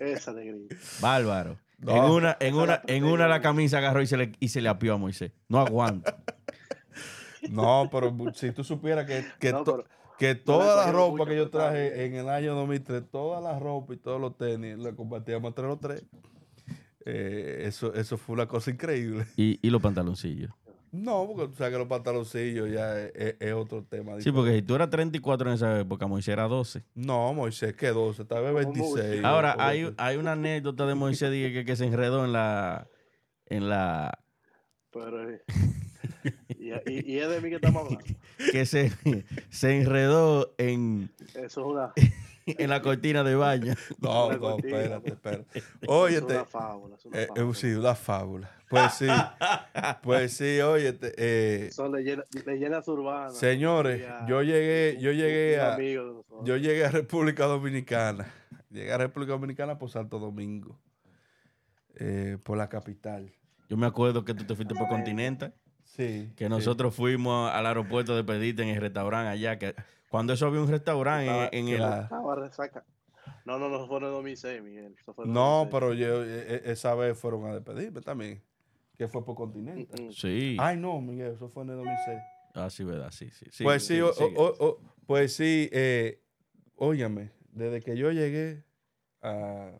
Esa de gris. Bárbaro. No. En una, en una, en una la camisa agarró y se le, y se le apió a Moisés. No aguanta. No, pero si tú supieras que, que, No, to- pero- que toda la ropa que yo traje en el año 2003, toda la ropa y todos los tenis, la compartíamos entre los tres. Eh, eso, eso fue una cosa increíble. Y, y los pantaloncillos. No, porque tú sabes que los pantaloncillos ya es, es- es otro tema. Sí, porque si tú eras 34 en esa época, Moisés era 12. No, Moisés quedó, se estaba Como 26. mucho. Ahora, hay, 20. hay una anécdota de Moisés dije, que, que se enredó en la, en la, Pero eh, Y, y- y es de mí que estamos hablando. que se, se enredó en, Eso es una, en la cortina de baño. No, no, cortina. espérate, espérate. eso es Óyete, una fábula. es una eh, eh, fábula. sí, una fábula. Pues sí, pues sí, óyete. eh, Son leyendas, leyendas urbanas. señores, Ya, yo llegué, yo un- llegué un a, yo llegué a República Dominicana. Llegué a República Dominicana por Santo Domingo, eh, por la capital. Yo me acuerdo que tú te fuiste por Continental, Sí. que sí. nosotros fuimos al aeropuerto de pedirte en el restaurante allá, que cuando eso había un restaurante en, en el... Claro. Estaba resaca. No, no, no, eso fue en el 2006, Miguel. Eso fue en el No, 2006. pero yo, eh, eh, esa vez fueron a despedirme también. Que fue por continente. Mm, mm. Sí. Ay, no, Miguel, eso fue en el 2006. Ah, sí, verdad, sí, sí. sí pues sí, o- sigue. o- o- pues sí, eh, óyame, desde que yo llegué a,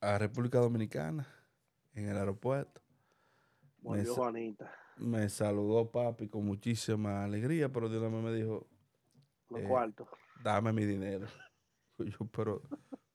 a República Dominicana, en el aeropuerto, Juanita. me saludó papi con muchísima alegría, pero de una vez me dijo, Los Eh, cuartos. dame mi dinero. Yo, pero,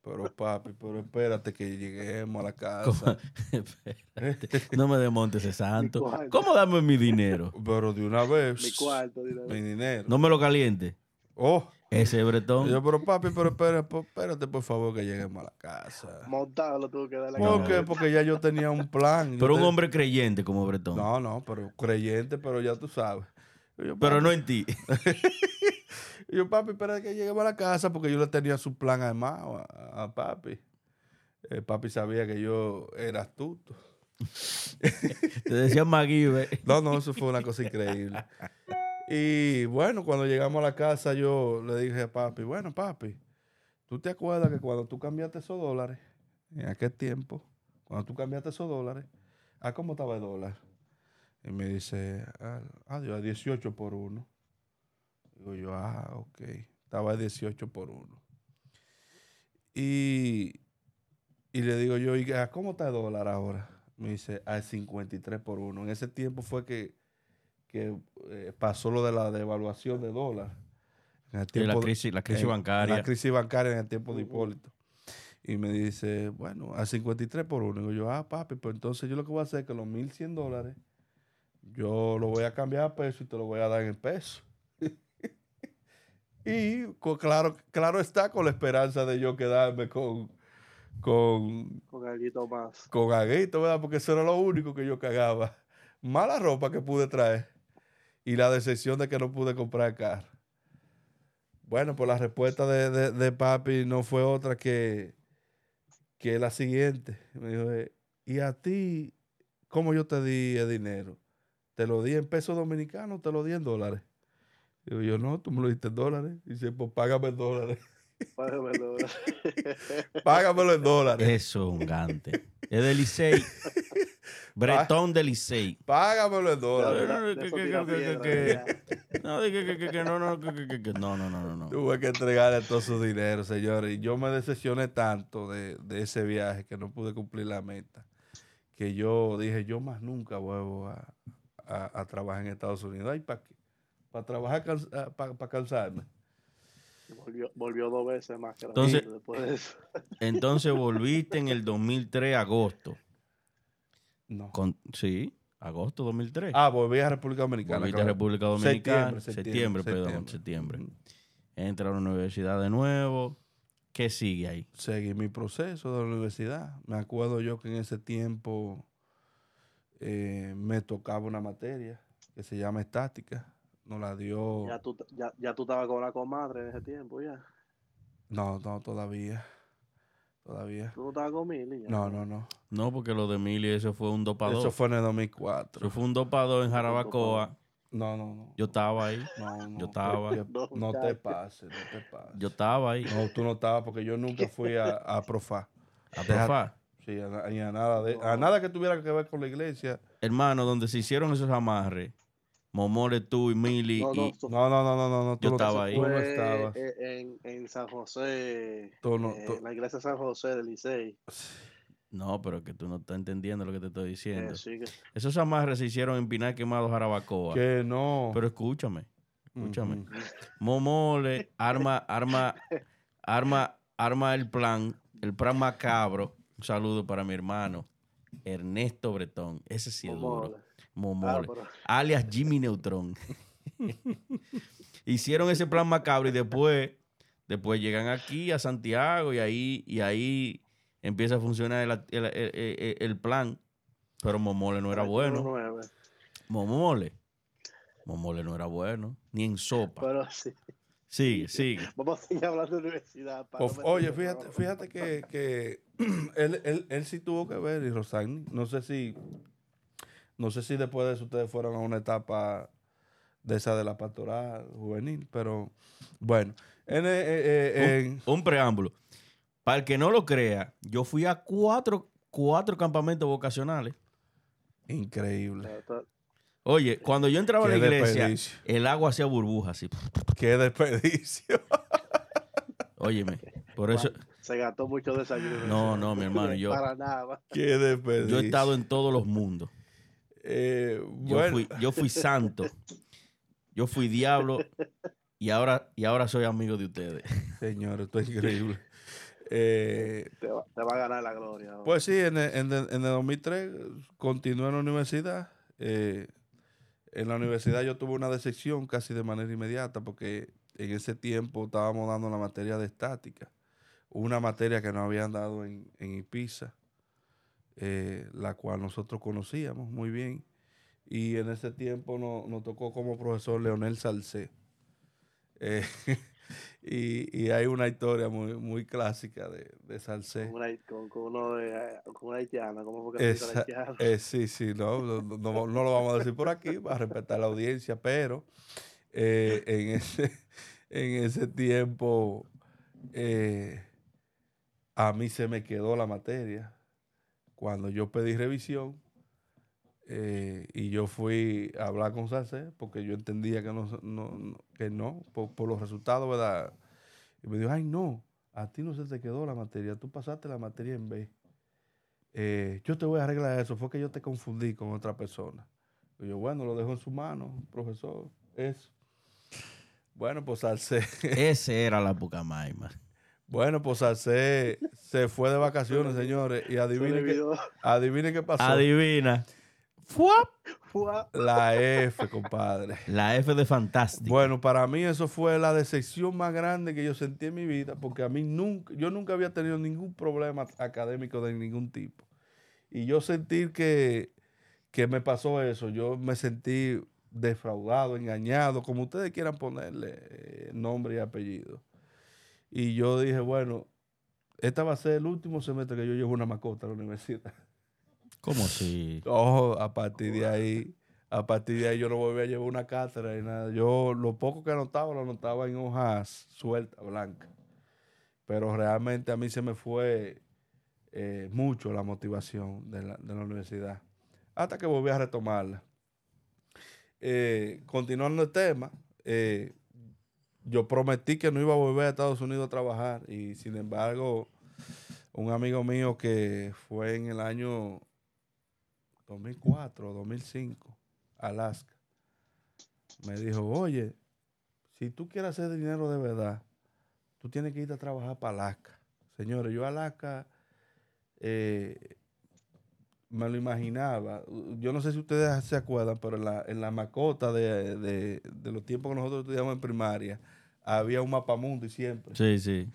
pero papi, pero espérate que lleguemos a la casa. Espérate, no me desmontes ese santo. ¿Cómo dame mi dinero? Pero de una vez, Mi cuarto. dinero. mi dinero. No me lo caliente. Oh, Ese bretón. yo, pero papi, pero espérate, espérate por favor que lleguemos a la casa. Montado lo tuvo que dar la No. ¿Por qué? Porque ya yo tenía un plan. Yo Pero un te- hombre creyente como bretón. No, no, pero creyente, pero ya tú sabes. Yo, Pero papi, no en ti. y yo, papi, espera que lleguemos a la casa porque yo le tenía su plan armado a, a papi. Eh, papi sabía que yo era astuto. Te decía MacGyver. No, no, eso fue una cosa increíble. Y bueno, cuando llegamos a la casa, yo le dije a papi, bueno, papi, ¿tú te acuerdas que cuando tú cambiaste esos dólares, en aquel tiempo, cuando tú cambiaste esos dólares, ¿a cómo estaba el dólar? Y me dice, ah, adiós, a 18 por 1. Digo yo, ah, ok. Estaba a 18 por 1. Y, y le digo yo, ¿y a cómo está el dólar ahora? Me dice, a 53 por 1. En ese tiempo fue que, que eh, pasó lo de la devaluación de dólar. En el la de- crisis, la crisis en- bancaria. La crisis bancaria en el tiempo de. Hipólito. Y me dice, bueno, a 53 por 1. Digo yo, ah, papi, pues entonces yo lo que voy a hacer es que los 1.100 dólares, yo lo voy a cambiar a peso y te lo voy a dar en peso. y claro, claro está con la esperanza de yo quedarme con, con, Con algo más. con aguito, ¿verdad? Porque eso era lo único que yo cagaba. Mala ropa que pude traer. Y la decepción de que no pude comprar carro. Bueno, pues la respuesta de, de- de papi no fue otra que, que la siguiente. Me dijo, eh, ¿y a ti cómo yo te di el dinero? ¿Te lo di en pesos dominicanos o te lo di en dólares? Digo yo, no, tú me lo diste en dólares. Y dice, pues págame en dólares. Págamelo. Págamelo en dólares. Eso es un gante. Es de Licey. Bretón de Licey. Págamelo en dólares. no. No, no, no, no, no, no, no, no. Tuve que entregarle todo su dinero, señores. Y yo me decepcioné tanto de, de ese viaje que no pude cumplir la meta. Que yo dije, yo más nunca vuelvo a, a- a trabajar en Estados Unidos. Ay, ¿para qué? Para trabajar, para cansarme. Volvió, volvió dos veces más que Entonces- después de eso. Entonces volviste en el 2003, agosto. No. Con, sí, agosto 2003. Ah, volví a República Dominicana. Volviste a. República Dominicana. Septiembre, Septiembre, septiembre, perdón, septiembre. Entra a la universidad de nuevo. ¿Qué sigue ahí? Seguí mi proceso de la universidad. Me acuerdo yo que en ese tiempo eh, me tocaba una materia que se llama estática. Nos la dio... Ya tú, ya, ya tú estabas con la comadre en ese tiempo, ya. No, no, todavía. Todavía. Tú no estabas con Mili. ya. No, no, no. No, porque lo de Mili, eso fue un 2 para 2. Eso fue en el 2004. Eso fue un 2 para 2 en Jarabacoa. No, no, no. Yo estaba ahí. No, no. yo estaba. Yo- No, No te pases, no te pases. Yo estaba ahí. No, tú no estabas porque yo nunca fui a, a Profá. A Deja- profar. Sí, a, a nada de, a nada que tuviera que ver con la iglesia. Hermano, donde se hicieron esos amarres, Momole, tú y Mili. No, no, y, No, no, no, no, no. Yo no- estaba ahí. Tú no fue estabas. en, en San José, Tú no- eh, tú- la iglesia de San José del Licey. No, pero que tú no estás entendiendo lo que te estoy diciendo. Eh, sí, que- Esos amarres se hicieron en Pinar Quemado, Jarabacoa. Que no. Pero escúchame, escúchame. Ujú. Momole arma, arma, arma, arma el plan, el plan macabro. Un saludo para mi hermano Ernesto Bretón. Ese sí es duro. Momole. Claro, pero- alias Jimmy Neutron. Hicieron ese plan macabro y después, después llegan aquí a Santiago y ahí, y ahí empieza a funcionar el, el- el- el- plan. Pero Momole no era bueno. 21-9. Momole. Momole no era bueno. Ni en sopa. Pero sí. Sigue, sigue. Vamos a seguir hablando de universidad. para no oye, fíjate, fíjate que, que él, él, él sí tuvo que ver, y Rosani, no sé si, no sé si después de eso ustedes fueron a una etapa de esa de la pastoral juvenil, pero bueno, en, eh, eh, en- Un preámbulo. Para el que no lo crea, yo fui a cuatro, cuatro campamentos vocacionales. increíble, Oye, cuando yo entraba a la iglesia, el agua hacía burbujas así. qué desperdicio. Óyeme, por eso Se gastó mucho desayuno. No, no, mi hermano, yo- Para nada. Qué desperdicio. yo he estado en todos los mundos. Eh, Yo, fui, yo fui santo, yo fui diablo y ahora, y ahora soy amigo de ustedes. señor, esto es increíble. Eh, Te va, te va a ganar la gloria. Pues sí, en el, en el- en el 2003 continué en la universidad. Eh, en la universidad yo tuve una decepción casi de manera inmediata porque en ese tiempo estábamos dando la materia de estática, una materia que nos habían dado en, en IPISA, eh, la cual nosotros conocíamos muy bien. Y en ese tiempo no- nos tocó como profesor Leonel Salcé. Eh, y, y hay una historia muy, muy clásica de, de Salcé. Con, una, con, con uno de, eh, con una haitiana. ¿Cómo fue que Esa- haitiana? eh, sí, sí, no, no, no- no lo vamos a decir por aquí para respetar la audiencia, pero en, ese, en ese tiempo a mí se me quedó la materia cuando yo pedí revisión eh, y yo fui a hablar con Salcé porque yo entendía que no, que no por, los resultados, ¿verdad? Y me dijo, ay, no, a ti no se te quedó la materia, tú pasaste la materia en B. Eh, yo te voy a arreglar eso, fue que yo te confundí con otra persona. Y yo, bueno, lo dejo en su mano, profesor, eso. Bueno, pues Salcé, Ese era la Pucamaima. Bueno, pues Salcé se fue de vacaciones, señores, y Se adivinen qué, olvidó. adivinen qué pasó. Adivina. ¡Fuap! Fua. La F, compadre. La F de fantástico. Bueno, para mí eso fue la decepción más grande que yo sentí en mi vida, porque a mí nunca, yo nunca había tenido ningún problema académico de ningún tipo. Y yo sentir que, que me pasó eso, yo me sentí defraudado, engañado, como ustedes quieran ponerle nombre y apellido. Y yo dije, bueno, esta va a ser el último semestre que yo llevo una mascota a la universidad. ¿Cómo si? Ojo, a partir de ahí, a partir de ahí yo no volví a llevar una cátedra y nada. Yo lo poco que anotaba, lo anotaba en hojas sueltas, blancas. Pero realmente a mí se me fue eh, mucho la motivación de la, de la universidad. Hasta que volví a retomarla. Eh, continuando el tema, eh, yo prometí que no iba a volver a Estados Unidos a trabajar y sin embargo, un amigo mío que fue en el año 2004 o 2005, Alaska, me dijo, oye, si tú quieres hacer dinero de verdad, tú tienes que ir a trabajar para Alaska. Señores, yo Alaska eh, me lo imaginaba. Yo no sé si ustedes se acuerdan, pero en la, en la macota de, de- de los tiempos que nosotros estudiamos en primaria, había un mapamundi siempre. Sí, sí.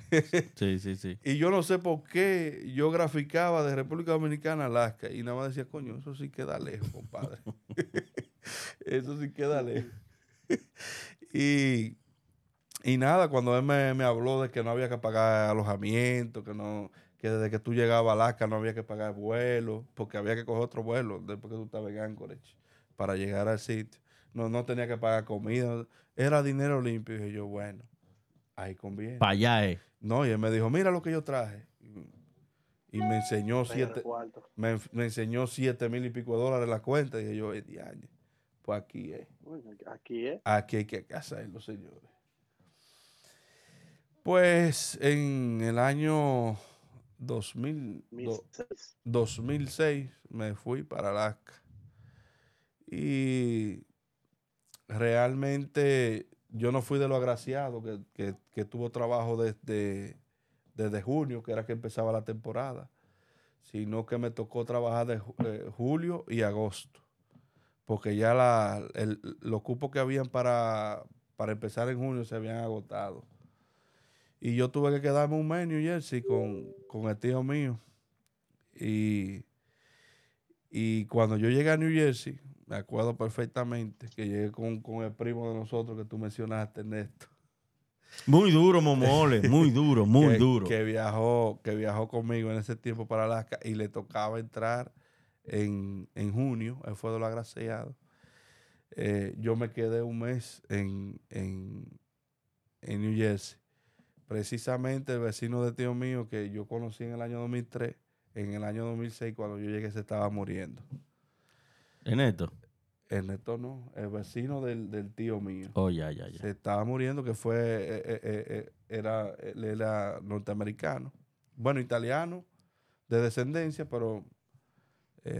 Sí, sí, sí. Y yo no sé por qué yo graficaba de República Dominicana a Alaska y nada más decía, coño, eso sí queda lejos, compadre. eso sí queda lejos. y, y nada, cuando él me, me habló de que no había que pagar alojamiento, que no que desde que tú llegabas a Alaska no había que pagar vuelo, porque había que coger otro vuelo después que tú estabas en Anchorage para llegar al sitio. No, no tenía que pagar comida, era dinero limpio. Y dije yo, bueno, ahí conviene. Para allá es. No, y él me dijo, mira lo que yo traje. Y me enseñó siete, cuarto. me, me enseñó siete mil y pico de dólares la cuenta. Y dije yo, "Eh, diañe, pues aquí es. Bueno, Aquí es. Aquí hay que hacerlo, señores. Pues en el año 2000, do- 2006. 2006 me fui para Alaska. Y realmente yo no fui de lo agraciado que, que- que tuvo trabajo desde, desde junio, que era que empezaba la temporada, sino que me tocó trabajar de eh, julio y agosto, porque ya la, el, los cupos que habían para, para empezar en junio se habían agotado. Y yo tuve que quedarme un mes en New Jersey con, con el tío mío. Y, y cuando yo llegué a New Jersey, me acuerdo perfectamente que llegué con, con el primo de nosotros que tú mencionaste, Néstor. Muy duro, Momole, muy duro, muy que, duro. Que viajó, que viajó conmigo en ese tiempo para Alaska y le tocaba entrar en, en junio, él fue de los agraciados. Eh, yo me quedé un mes en, en, en New Jersey. Precisamente el vecino de tío mío que yo conocí en el año 2003, en el año 2006, cuando yo llegué, se estaba muriendo. ¿En esto? Ernesto no, el vecino del, del tío mío. Oh, ya, ya, ya. Se estaba muriendo, que fue, eh, eh, eh, era, él era norteamericano. Bueno, italiano, de descendencia, pero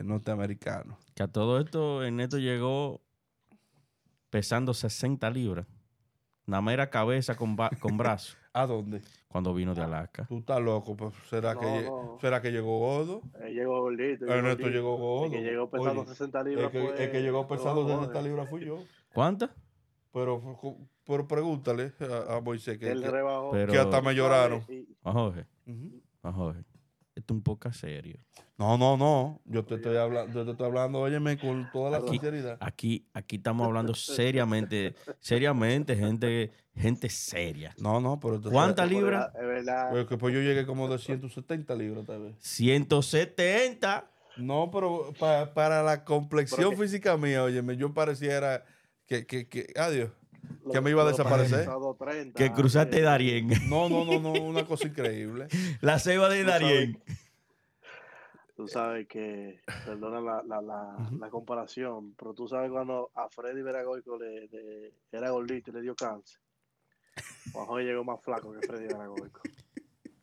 norteamericano. Que a todo esto, Ernesto llegó pesando 60 libras. Una mera cabeza con, con brazo ¿A dónde? cuando vino de Alaska. Tú estás loco, pues, ¿será, No, que, no. ¿será que llegó gordo? Él llegó gordito. Ernesto gordito. llegó gordo. El que llegó pesando Oye, 60 El libras que, fue... el que llegó pesando fue 60 Jorge. libras fui yo. ¿Cuántas? Pero, pero pregúntale a, a Moisés que, Él que- rebajó. Pero- que hasta me lloraron. Y- A Jorge, Ujú. a Jorge. Esto es un poco serio. No, no, no. Yo te estoy hablando, yo te estoy hablando, óyeme, con toda la Aquí- sinceridad. Aquí, aquí estamos hablando seriamente, seriamente, gente, gente seria. No, no, pero ¿Cuántas libras? Es verdad. Pues que pues yo llegué como de 170 libras tal vez. 170. No, pero pa- para la complexión física mía, óyeme, yo pareciera que, que, que, adiós. Lo- que me iba a desaparecer. pasado 30, Que cruzaste eh, Darien. No, no, no, no, una cosa increíble. La ceiba de Darien. Tú sabes que, perdona la, la, la, comparación, pero tú sabes cuando a Freddy Veragoico le, le- era gordito y le dio cáncer. Juanjo llegó más flaco que Freddy Veragoico.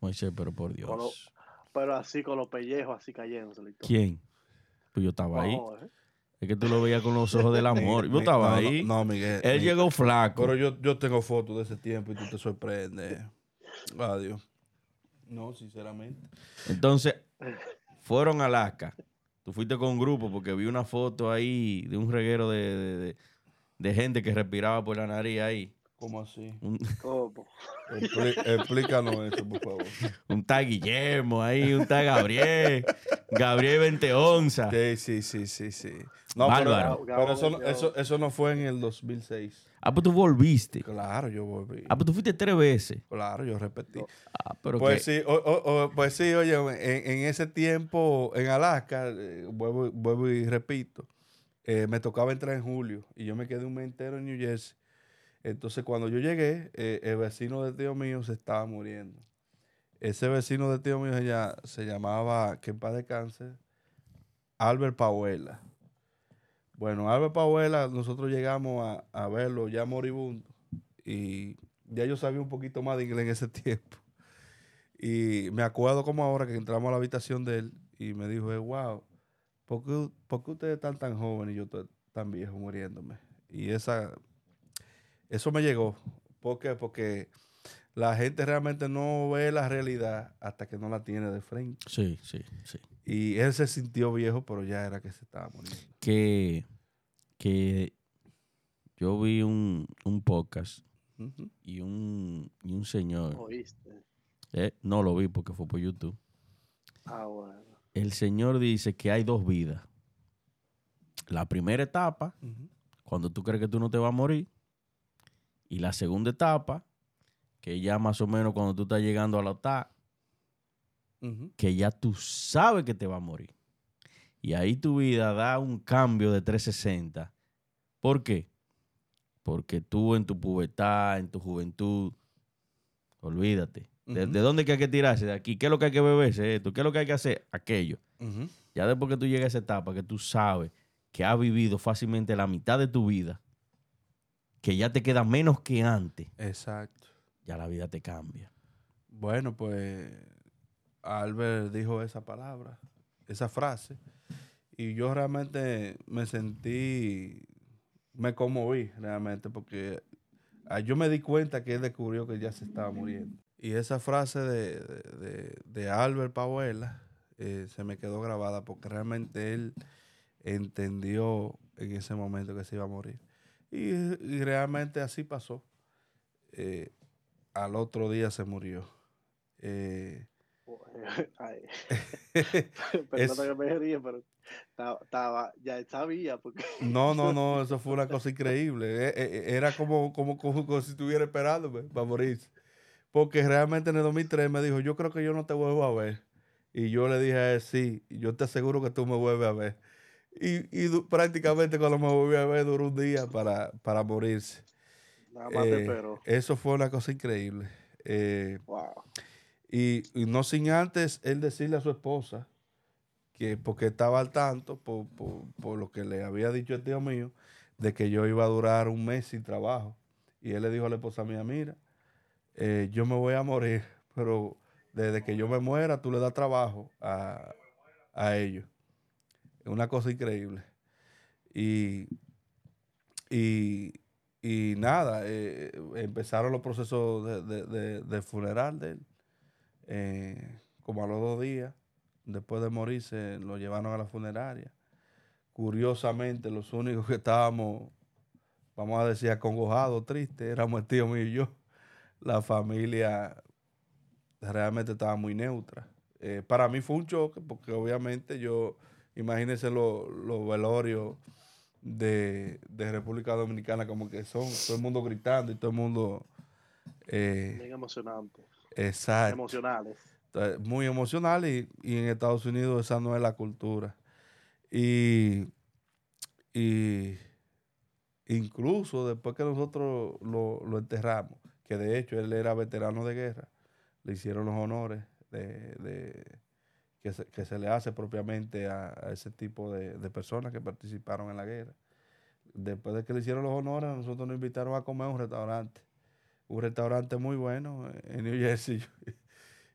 Moisés, pero por Dios. Pero así con los pellejos así cayéndose. ¿Quién? Pues yo estaba ahí. ¿eh? Es que tú lo veías con los ojos del amor. Yo estaba No, no, ahí. No, Miguel. Él Miguel. llegó flaco. Pero yo, yo tengo fotos de ese tiempo y tú te sorprendes. Adiós. No, sinceramente. Entonces, fueron a Alaska. Tú fuiste con un grupo porque vi una foto ahí de un reguero de, de- de- de gente que respiraba por la nariz ahí. ¿Cómo así? Un, ¿Cómo? Explí- explícanos eso, por favor. un tal Guillermo ahí, un tal Gabriel. Gabriel 20 onzas. Sí, sí, sí, sí, sí. No, pero, Bárbaro. pero eso, no- eso, eso no fue en el 2006. Ah, pues tú volviste. Claro, yo volví. Ah, pues tú fuiste tres veces. Claro, yo repetí. Ah, pero Pues sí, o- o- o- pues sí, oye, en, en ese tiempo en Alaska, eh, vuelvo, vuelvo y repito, eh, me tocaba entrar en julio y yo me quedé un mes entero en New Jersey. Entonces, cuando yo llegué, eh, el vecino de tío mío se estaba muriendo. Ese vecino de tío mío se, lla- se llamaba, que en de cáncer, Albert Pauela. Bueno, Albert Pauela, nosotros llegamos a, a verlo ya moribundo y ya yo sabía un poquito más de inglés en ese tiempo. Y me acuerdo como ahora que entramos a la habitación de él y me dijo, eh, wow, ¿por qué, por qué ustedes están tan jóvenes y yo tan viejo muriéndome? Y esa, eso me llegó. ¿Por qué? Porque la gente realmente no ve la realidad hasta que no la tiene de frente. Sí, sí, sí. Y él se sintió viejo, pero ya era que se estaba muriendo. Que, que yo vi un, un podcast y un, y un señor. ¿Oíste? eh, no lo vi porque fue por YouTube. Ah, bueno. El señor dice que hay dos vidas. La primera etapa, cuando tú crees que tú no te vas a morir. Y la segunda etapa, que ya más o menos cuando tú estás llegando a la OTA, que ya tú sabes que te vas a morir. Y ahí tu vida da un cambio de 360. ¿Por qué? Porque tú en tu pubertad, en tu juventud, olvídate. ¿De, dónde que hay que tirarse? De aquí. ¿Qué es lo que hay que beberse? Esto. ¿Qué es lo que hay que hacer? Aquello. Ya después que tú llegas a esa etapa, que tú sabes que has vivido fácilmente la mitad de tu vida, que ya te queda menos que antes, Exacto. ya la vida te cambia. Bueno, pues Albert dijo esa palabra, esa frase, y yo realmente me sentí, me conmoví realmente, porque ah, yo me di cuenta que él descubrió que ya se estaba muriendo. Y esa frase de, de, de- Albert Pauela eh, se me quedó grabada, porque realmente él, entendió en ese momento que se iba a morir. Y, y realmente así pasó. Eh, al otro día se murió. Eh, Perdona que me ríe, pero estaba, ya sabía porque no, no, no, eso fue una cosa increíble. Eh, eh, Era como, como, como, como si estuviera esperándome para morirse. Porque realmente en el 2003 me dijo, yo creo que yo no te vuelvo a ver. Y yo le dije a él, sí, yo te aseguro que tú me vuelves a ver. Y, y prácticamente cuando me volví a ver duró un día para, para morirse. nada más Eh, espero. eso fue una cosa increíble. Eh, Wow. y, y no sin antes él decirle a su esposa, que porque estaba al tanto, por, por- por lo que le había dicho el tío mío, de que yo iba a durar un mes sin trabajo. Y él le dijo a la esposa mía, mira, eh, yo me voy a morir, pero desde que yo me muera, tú le das trabajo a, a ellos. Una cosa increíble. Y, y, y nada, eh, empezaron los procesos de, de- de- funeral de él. Eh, como a los dos días, después de morirse, lo llevaron a la funeraria. Curiosamente, los únicos que estábamos, vamos a decir, acongojados, tristes, éramos el tío mío y yo. La familia realmente estaba muy neutra. Eh, para mí fue un choque, porque obviamente yo, imagínense lo- los velorios de, de República Dominicana, como que son todo el mundo gritando y todo el mundo... eh, Bien emocionante. exacto. Emocionales. Muy emocional y, y en Estados Unidos esa no es la cultura. Y, y incluso después que nosotros lo, lo enterramos, que de hecho él era veterano de guerra, le hicieron los honores de, de- que, se, que se le hace propiamente a, a ese tipo de, de personas que participaron en la guerra. Después de que le hicieron los honores, nosotros nos invitaron a comer a un restaurante. Un restaurante muy bueno en New Jersey.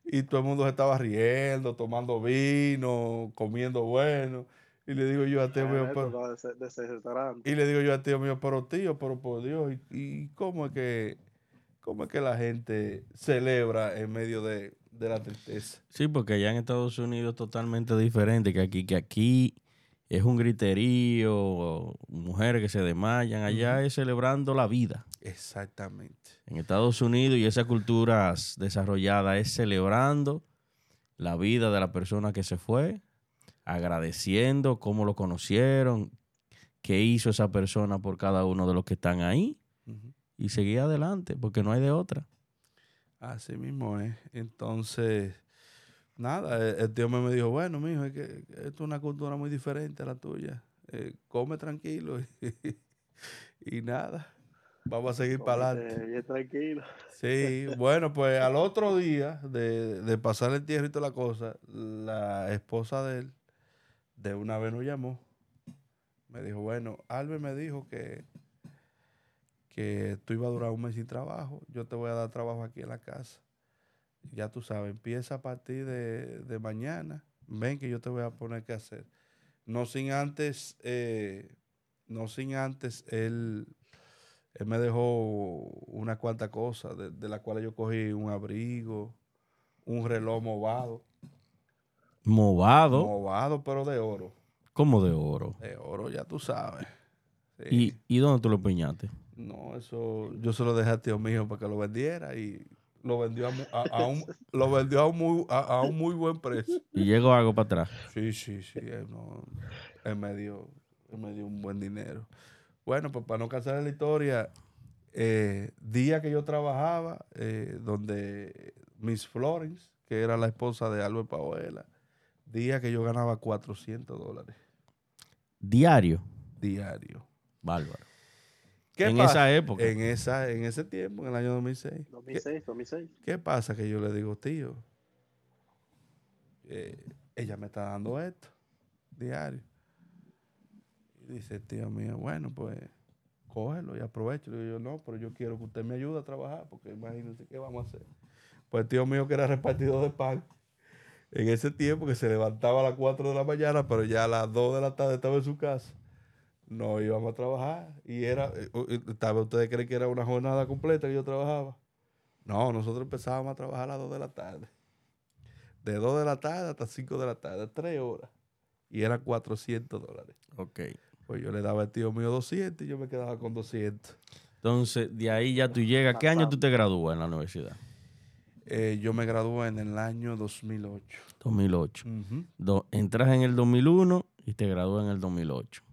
Y todo el mundo se estaba riendo, tomando vino, comiendo bueno. Y le digo yo a tío mío, pero, esto de ese, de ese restaurante. y le digo yo a tío mío, pero tío, pero por Dios, ¿y, y cómo es que cómo es que la gente celebra en medio de, de la tristeza? Sí, porque allá en Estados Unidos es totalmente diferente que aquí, que aquí es un griterío, mujeres que se desmayan, allá es celebrando la vida. Exactamente. En Estados Unidos y esas culturas desarrolladas es celebrando la vida de la persona que se fue, agradeciendo cómo lo conocieron, qué hizo esa persona por cada uno de los que están ahí y seguir adelante, porque no hay de otra. Así mismo es. Entonces, nada, el, el tío me dijo, bueno, mijo, es que esto es una cultura muy diferente a la tuya. Eh, come tranquilo y, y nada, vamos a seguir para adelante. Tranquilo. Sí, bueno, pues al otro día de, de pasar el tierra y toda la cosa, la esposa de él de una vez nos llamó. Me dijo, bueno, Albert me dijo que, que tú ibas a durar un mes sin trabajo. Yo te voy a dar trabajo aquí en la casa. Ya tú sabes, empieza a partir de, de mañana. Ven que yo te voy a poner qué hacer. No sin antes, eh, no sin antes él él me dejó una cuantas cosas, de, de las cuales yo cogí un abrigo, un reloj movado. Movado, Movado, pero de oro. como de oro. De oro, ya tú sabes. Sí. ¿Y, ¿Y dónde tú lo peñaste? No, eso yo se lo dejé a tío mío para que lo vendiera y lo vendió a, mu- a- a un, lo vendió a un, muy, a, a un muy buen precio. Y llegó algo para atrás. Sí, sí, sí. Él, no, él me, dio, él me dio un buen dinero. Bueno, pues para no cansar la historia, eh, día que yo trabajaba, eh, donde Miss Florence, que era la esposa de Albert Paola, día que yo ganaba 400 dólares Diario. diario. Bárbaro. ¿Qué En pasa? esa época. En, esa, en ese tiempo, en el año 2006. ¿Qué, 2006, 2006. qué pasa? Que yo le digo, tío, eh, ella me está dando esto diario. Y dice, tío mío, bueno, pues cógelo y aprovecho. Le digo yo, no, pero yo quiero que usted me ayude a trabajar, porque imagínense qué vamos a hacer. Pues tío mío que era repartidor de pan, en ese tiempo que se levantaba a las 4 de la mañana, pero ya a las 2 de la tarde estaba en su casa. No íbamos a trabajar. Y era, eh, eh, tal vez ustedes creen que era una jornada completa que yo trabajaba. No, nosotros empezábamos a trabajar a las 2 de la tarde. De 2 de la tarde hasta 5 de la tarde, 3 horas. y eran 400 dólares. Ok. Pues yo le daba al tío mío 200 y yo me quedaba con 200. Entonces, de ahí ya tú llegas. ¿Qué año tú te gradúas en la universidad? Eh, yo me gradué en el año 2008. 2008. Ujú. Do- entras en el 2001 y te gradúas en el 2008.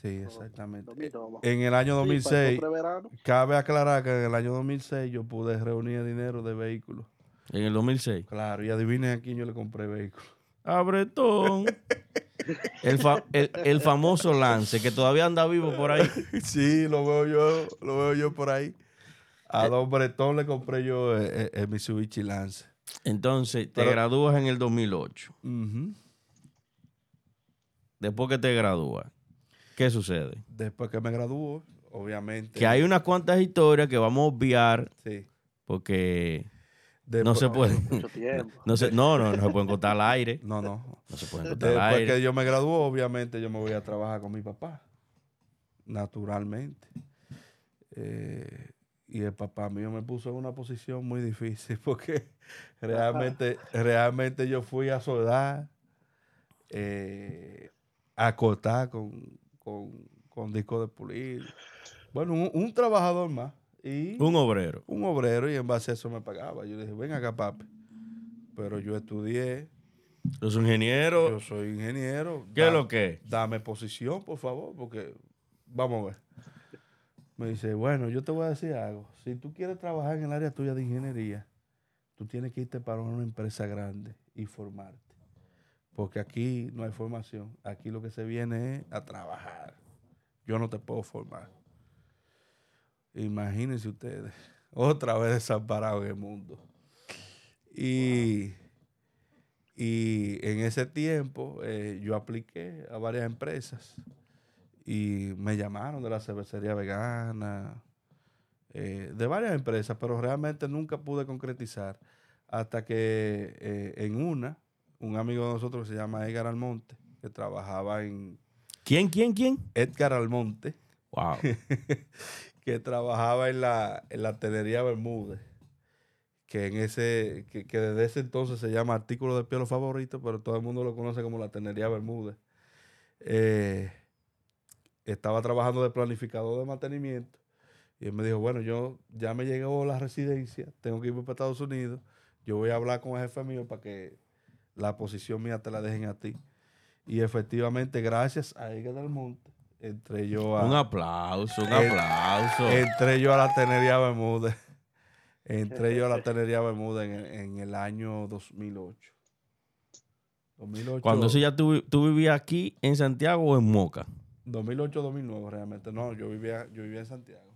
Sí, exactamente. En el año Sí, para 2006, el preverano. cabe aclarar que en el año 2006 yo pude reunir dinero de vehículos. En el 2006. Claro, y adivinen a quién yo le compré vehículo. Abretón. El, fa- el, el famoso Lance, que todavía anda vivo por ahí. Sí, lo veo yo, lo veo yo por ahí. A Don Bretón le compré yo eh, eh, el Mitsubishi Lance. Entonces, te Pero- gradúas en el 2008. Ujú. Después que te gradúas, ¿qué sucede? Después que me graduó, obviamente. Que hay unas cuantas historias que vamos a obviar Sí. porque no se puede. Tiempo. No, se, no, no, no se pueden contar al aire. No, no. No se pueden contar al Después aire. que yo me graduó, obviamente yo me voy a trabajar con mi papá. Naturalmente. Eh, y el papá mío me puso en una posición muy difícil porque realmente, realmente yo fui a soldar, eh, a cortar con, con, con disco de pulir. Bueno, un, un trabajador más. Y Un obrero. un obrero y en base a eso me pagaba. Yo le dije, ven acá, papi. Pero yo estudié, Los ingenieros, yo soy ingeniero. ¿qué es lo que? Dame posición, por favor, porque vamos a ver. Me dice, bueno, yo te voy a decir algo. Si tú quieres trabajar en el área tuya de ingeniería, tú tienes que irte para una empresa grande y formarte. Porque aquí no hay formación. Aquí lo que se viene es a trabajar. Yo no te puedo formar. Imagínense ustedes, otra vez desamparado en el mundo. Y, y en ese tiempo eh, yo apliqué a varias empresas y me llamaron de la cervecería vegana, eh, de varias empresas, pero realmente nunca pude concretizar hasta que eh, en una, un amigo de nosotros que se llama Edgar Almonte, que trabajaba en ¿Quién, quién, quién? Edgar Almonte, Wow. que trabajaba en la, en la tenería Bermúdez, que en ese, que, que desde ese entonces se llama artículo de piel favorito, pero todo el mundo lo conoce como la tenería Bermúdez. Eh, estaba trabajando de planificador de mantenimiento y él me dijo, bueno, yo ya me llegó la residencia, tengo que irme para Estados Unidos, yo voy a hablar con el jefe mío para que la posición mía te la dejen a ti. Y efectivamente, gracias a Edgar del Monte, entré yo a... Un aplauso, un aplauso. Entré yo a la Tenería Bermúdez. Entré yo a la Tenería Bermúdez en, el- en el año 2008. 2008, Cuando eso ya tú, tú vivías aquí en Santiago o en Moca. 2008-2009 realmente. No, yo vivía, yo vivía en Santiago.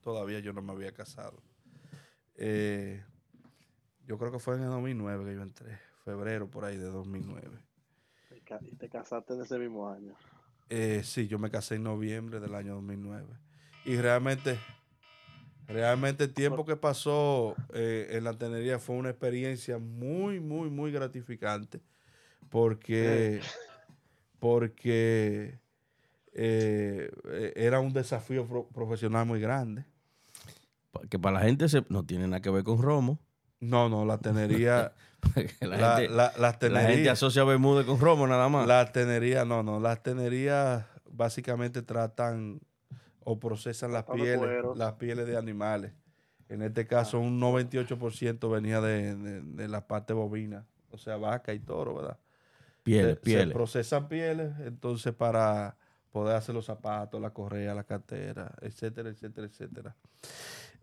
Todavía yo no me había casado. Eh, yo creo que fue en el 2009 que yo entré. Febrero por ahí de 2009. Te ca- Y te casaste en ese mismo año. Eh, sí, yo me casé en noviembre del año 2009. Y realmente, realmente el tiempo que pasó eh, en la tenería fue una experiencia muy, muy, muy gratificante. Porque, porque eh, eh, era un desafío pro- profesional muy grande. Que para la gente se, no tiene nada que ver con Romo. No, no, la tenería, la, la, gente, la- las la gente tenerías, asocia Bermúdez con Romo nada más. las tenerías, no, no, las tenerías básicamente tratan o procesan las pieles, las pieles de animales. En este caso, un 98% venía de, de- de la parte bovina, o sea, vaca y toro, ¿verdad? pieles, se, se pieles. procesan pieles, entonces para poder hacer los zapatos, la correa, la cartera, etcétera, etcétera, etcétera.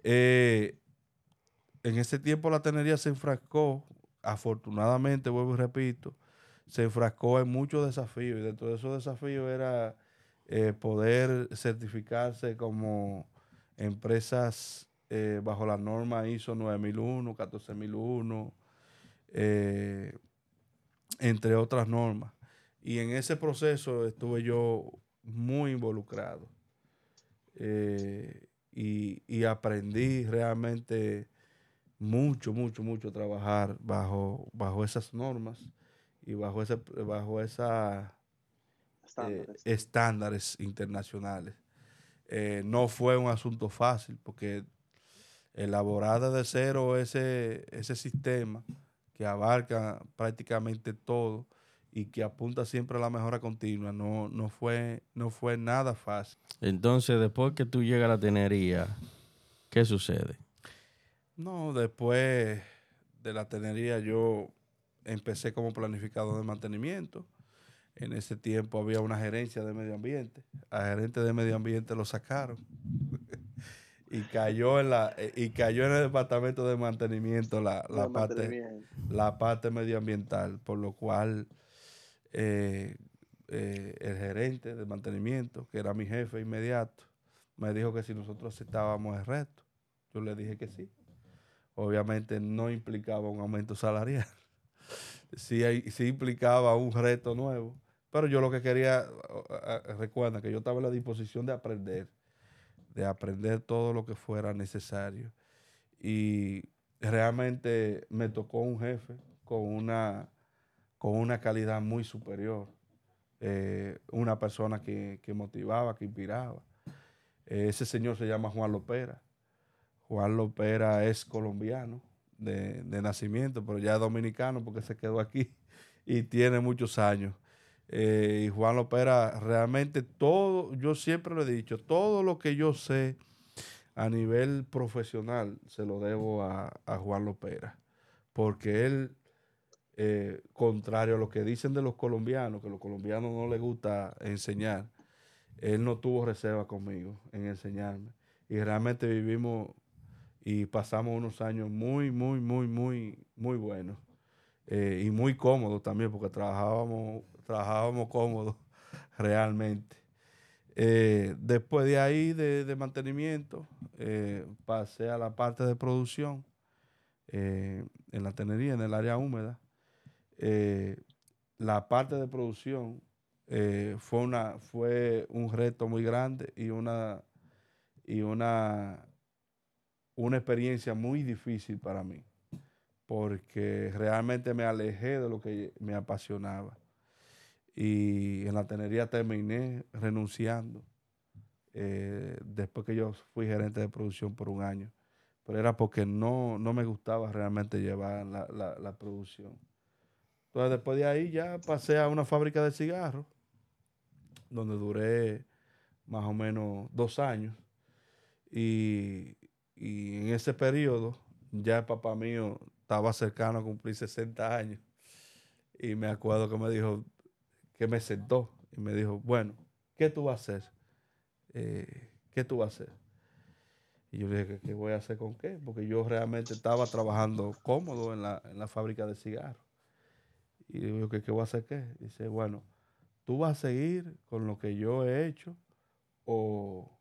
Eh, en ese tiempo la tenería se enfrascó, afortunadamente, vuelvo y repito, se enfrascó en muchos desafíos y dentro de esos desafíos era eh, poder certificarse como empresas eh, bajo la norma ISO 9001, 14001, eh, entre otras normas. Y en ese proceso estuve yo muy involucrado y aprendí realmente mucho, mucho, mucho trabajar bajo, bajo esas normas y bajo, ese, bajo esa eh, Estándares. estándares internacionales. Eh, no fue un asunto fácil porque elaborar desde cero ese, ese sistema que abarca prácticamente todo y que apunta siempre a la mejora continua. No, no, fue, no fue nada fácil. Entonces, después que tú llegas a la tenería, ¿qué sucede? No, después de la tenería yo empecé como planificador de mantenimiento. En ese tiempo había una gerencia de medio ambiente. A gerente de medio ambiente lo sacaron. y cayó en la y cayó en el departamento de mantenimiento la, la parte la parte medioambiental, por lo cual eh, eh, el gerente de mantenimiento, que era mi jefe inmediato, me dijo que si nosotros aceptábamos el reto. Yo le dije que sí. Obviamente no implicaba un aumento salarial. sí, sí implicaba un reto nuevo. Pero yo lo que quería, recuerda que yo estaba en la disposición de aprender, de aprender todo lo que fuera necesario. Y realmente me tocó un jefe con una con una calidad muy superior. Eh, una persona que, motivaba, que inspiraba. Eh, ese señor se llama Juan Lopera. Juan Lopera es colombiano de, nacimiento, pero ya es dominicano porque se quedó aquí y tiene muchos años. Eh, y Juan Lopera, realmente todo, yo siempre lo he dicho, todo lo que yo sé a nivel profesional se lo debo a, a Juan Lopera, porque él eh, contrario a lo que dicen de los colombianos, que a los colombianos no les gusta enseñar, él no tuvo reserva conmigo en enseñarme. Y realmente vivimos y pasamos unos años muy, muy, muy, muy, muy buenos. Eh, y muy cómodos también, porque trabajábamos, trabajábamos cómodos realmente. Eh, después de ahí, de, mantenimiento, pasé a la parte de producción en la tenería, en el área húmeda. Eh, la parte de producción eh, fue, una, fue un reto muy grande y una, y una, una experiencia muy difícil para mí, porque realmente me alejé de lo que me apasionaba. Y en la tenería terminé renunciando eh, después que yo fui gerente de producción por un año. Pero era porque no, me gustaba realmente llevar la producción. Entonces, después de ahí ya pasé a una fábrica de cigarros, donde duré más o menos dos años. Y, en ese periodo, ya el papá mío estaba cercano a cumplir 60 años. Y me acuerdo que me dijo, que me sentó y me dijo, bueno, ¿qué tú vas a hacer? Eh, ¿Qué tú vas a hacer? Y yo dije, ¿qué voy a hacer con qué? Porque yo realmente estaba trabajando cómodo en la, en la fábrica de cigarros. Y digo, ¿qué, ¿qué voy a hacer qué? Dice, bueno, tú vas a seguir con lo que yo he hecho o,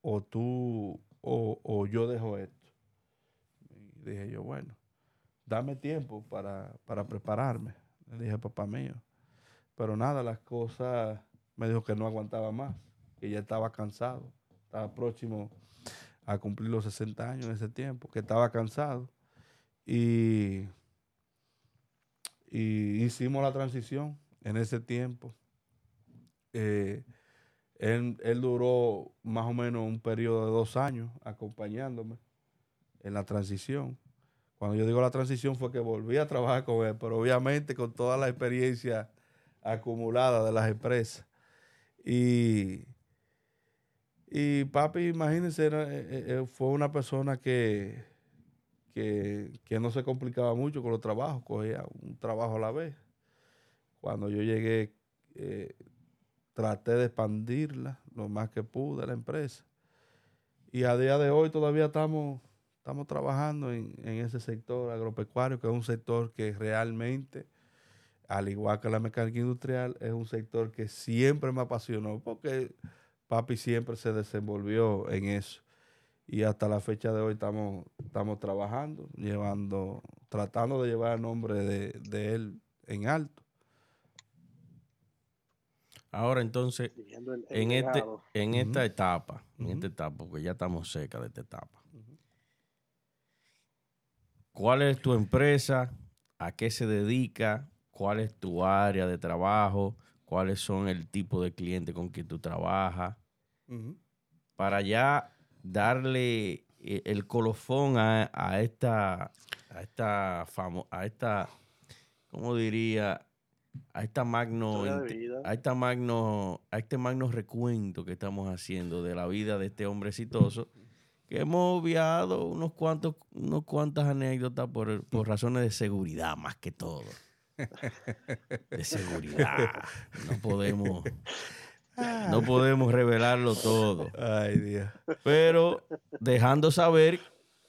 o tú o, yo dejo esto. Dije yo, bueno, dame tiempo para, para prepararme. Le dije, papá mío. Pero nada, las cosas me dijo que no aguantaba más, que ya estaba cansado, estaba próximo a cumplir los 60 años en ese tiempo, que estaba cansado. Y y hicimos la transición en ese tiempo. Eh, él, duró más o menos un periodo de dos años acompañándome en la transición. Cuando yo digo la transición fue que volví a trabajar con él, pero obviamente con toda la experiencia acumulada de las empresas. Y, y papi, imagínense, eh, eh, fue una persona que que, no se complicaba mucho con los trabajos, cogía un trabajo a la vez. Cuando yo llegué, eh, traté de expandirla lo más que pude la empresa. Y a día de hoy todavía estamos, estamos trabajando en, ese sector agropecuario, que es un sector que realmente, al igual que la mecánica industrial, es un sector que siempre me apasionó, porque papi siempre se desenvolvió en eso y hasta la fecha de hoy estamos, estamos trabajando, llevando, tratando de llevar el nombre de, él en alto. Ahora entonces, en, este, en esta etapa, en esta etapa, porque ya estamos cerca de esta etapa, ¿cuál es tu empresa? ¿A qué se dedica? ¿Cuál es tu área de trabajo? ¿Cuáles son el tipo de cliente con quien tú trabajas? Para ya darle eh, el colofón a, esta, a esta, a esta, ¿cómo diría? A esta magno, a esta magno, a este magno recuento que estamos haciendo de la vida de este hombre exitoso, que hemos obviado unos cuantos, unos cuantas anécdotas por, por razones de seguridad más que todo. De seguridad. No podemos, no podemos revelarlo todo. Ay, Dios. Pero dejando saber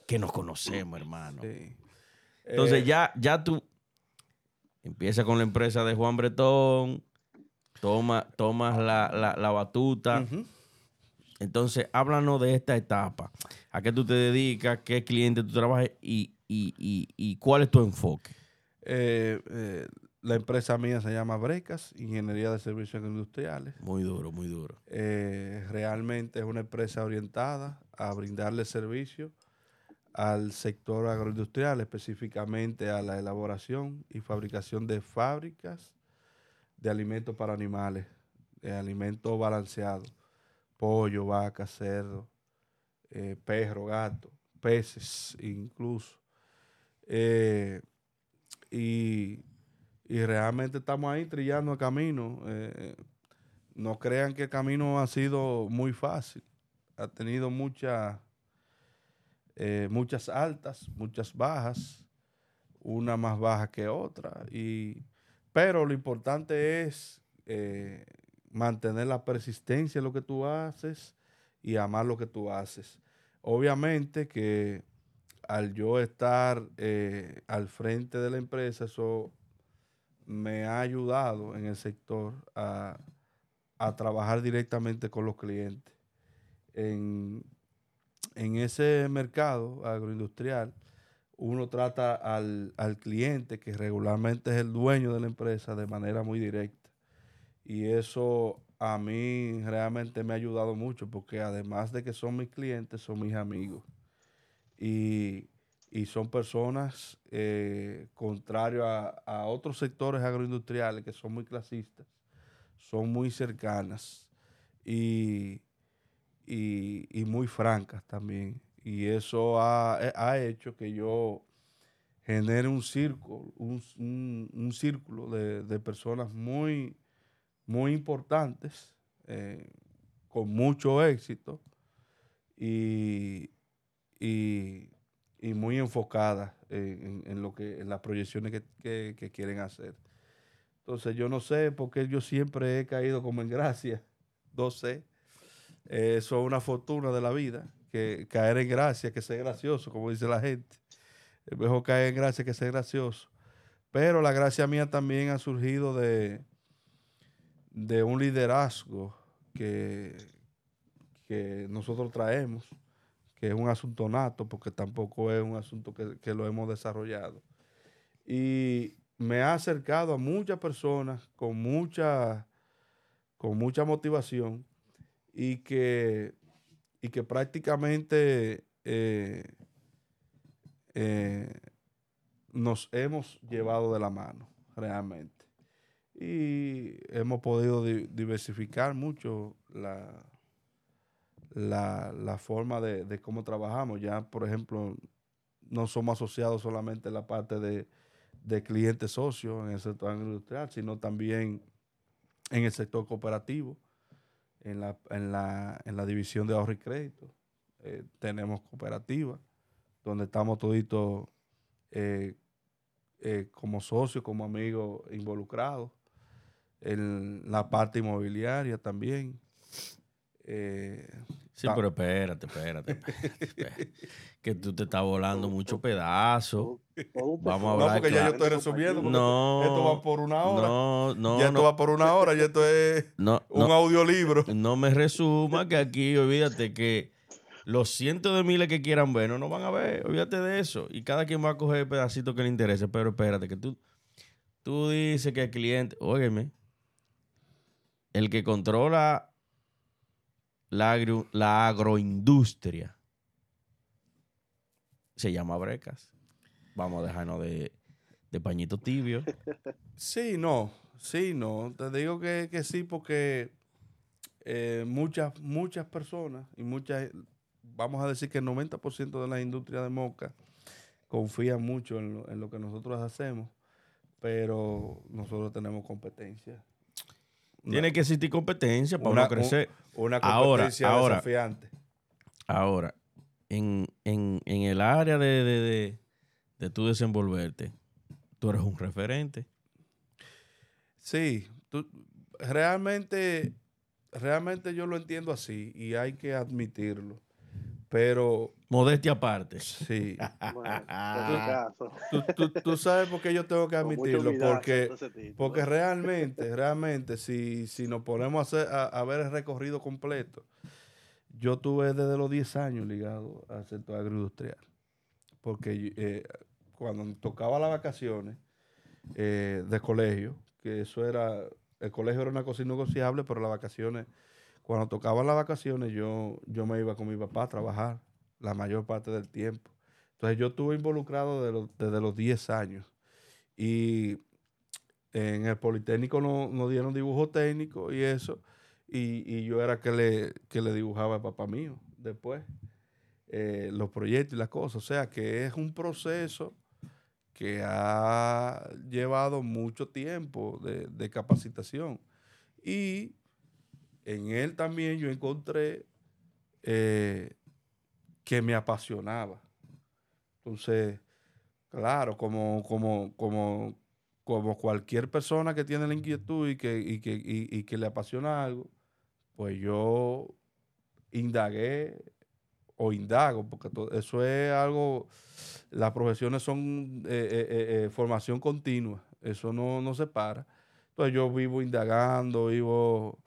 que nos conocemos, hermano. Sí. Entonces Eh, ya, ya tú empiezas con la empresa de Juan Bretón, toma, tomas la, la- la batuta. Entonces, háblanos de esta etapa. ¿A qué tú te dedicas? ¿Qué cliente tú trabajas? Y, y- y- y cuál es tu enfoque? Eh, eh, la empresa mía se llama Brecas, Ingeniería de Servicios Industriales. Muy duro, muy duro. Eh, realmente es una empresa orientada a brindarle servicio al sector agroindustrial, específicamente a la elaboración y fabricación de fábricas de alimentos para animales, de alimentos balanceados, pollo, vaca, cerdo, eh, perro, gato, peces incluso. Eh, y, y realmente estamos ahí trillando el camino. eh, no crean que el camino ha sido muy fácil. Ha tenido mucha, eh, muchas altas, muchas bajas, una más baja que otra. Y, pero lo importante es eh, mantener la persistencia en lo que tú haces y amar lo que tú haces. Obviamente que al yo estar eh, al frente de la empresa, eso me ha ayudado en el sector a, a trabajar directamente con los clientes. En, en ese mercado agroindustrial, uno trata al, al cliente, que regularmente es el dueño de la empresa, de manera muy directa. Y eso a mí realmente me ha ayudado mucho, porque además de que son mis clientes, son mis amigos. Y, y son personas eh, contrario a, a otros sectores agroindustriales que son muy clasistas, son muy cercanas y, y- muy francas también. Y eso ha, eh, ha hecho que yo genere un círculo, un, círculo de, de personas muy, muy importantes, eh, con mucho éxito y, y- muy enfocadas en, en- en lo que, en las proyecciones que, que- que quieren hacer. Entonces yo no sé por qué yo siempre he caído como en gracia. No sé. Eso es una fortuna de la vida. Que caer en gracia, que ser gracioso, como dice la gente. Es mejor caer en gracia que ser gracioso. Pero la gracia mía también ha surgido de, de un liderazgo que, que nosotros traemos, que es un asunto nato, porque tampoco es un asunto que, que lo hemos desarrollado. Y me ha acercado a muchas personas con mucha, con mucha motivación y que, y que prácticamente eh, eh, nos hemos llevado de la mano, realmente. Y hemos podido di- diversificar mucho la, la, la forma de, de cómo trabajamos. Ya, por ejemplo, no somos asociados solamente en la parte de, de clientes socios en el sector industrial, sino también en el sector cooperativo, en la, en la, en la división de ahorro y crédito. Eh, tenemos cooperativa, donde estamos toditos eh, eh, como socios, como amigos involucrados. En la parte inmobiliaria también. Sí, pero espérate, espérate, espérate, espérate. Que tú te estás volando mucho pedazo. Vamos a no, hablar porque ya yo estoy resumiendo. No. Esto va por una hora. No, no, ya esto no, va por una hora, ya esto es no, un no, audiolibro. no me resuma que aquí, olvídate que los cientos de miles que quieran ver no nos van a ver, olvídate de eso. Y cada quien va a coger el pedacito que le interese, pero espérate, que tú, tú dices que el cliente, óyeme, el que controla la, agro- la agroindustria se llama Brecas. Vamos a dejarnos de, de pañito tibio. Sí, no, sí, no. Te digo que, que sí porque eh, muchas, muchas personas y muchas, vamos a decir que el 90% de la industria de moca confían mucho en lo, en lo que nosotros hacemos, pero nosotros tenemos competencia. Tiene que existir competencia para Una- uno crecer. Una Ahora, competencia ahora. desafiante. Ahora, en, en- en el área de, de, de, de tú desenvolverte, tú eres un referente. Sí, tú- realmente, realmente yo lo entiendo así y hay que admitirlo. Pero Modestia aparte. sí, Bueno, en tu caso. tú, tú- tú sabes por qué yo tengo que admitirlo, porque, porque realmente, realmente, si, si nos ponemos a, hacer, a, a ver el recorrido completo, yo tuve desde los 10 años ligado al sector agroindustrial. Porque eh, cuando tocaba las vacaciones eh, de colegio, que eso era, el colegio era una cosa innegociable, pero las vacaciones, cuando tocaban las vacaciones, yo, yo me iba con mi papá a trabajar la mayor parte del tiempo. Entonces yo estuve involucrado desde los 10 años. Y en el Politécnico no- nos dieron dibujo técnico y eso. Y, y yo era que le, que le dibujaba al papá mío después. eh, los proyectos y las cosas. O sea que es un proceso que ha llevado mucho tiempo de, de capacitación. Y en él también yo encontré eh, que me apasionaba. Entonces, claro, como, como, como, como cualquier persona que tiene la inquietud y que, y que, y- que le apasiona algo, pues yo indagué o indago, porque eso es algo, las profesiones son eh, eh, eh, formación continua, eso no, no se para. Entonces yo vivo indagando, vivo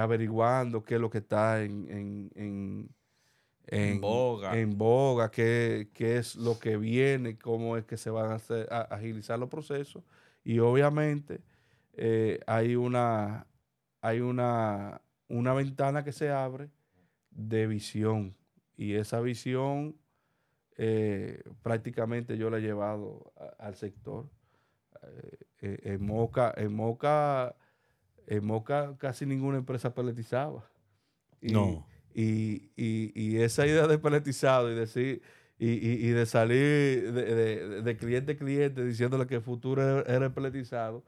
averiguando qué es lo que está en, En boga. en boga, qué, qué es lo que viene, cómo es que se van a, hacer, a agilizar los procesos. Y obviamente eh, hay una, hay una, una ventana que se abre de visión. Y esa visión eh, prácticamente yo la he llevado a- al sector. Eh, en Moca, en Moca, en Moca casi ninguna empresa peletizaba. Y, No. Y, y- y esa idea de peletizado y decir y, y- y de salir de, de- de cliente a cliente diciéndole que el futuro era, el peletizado,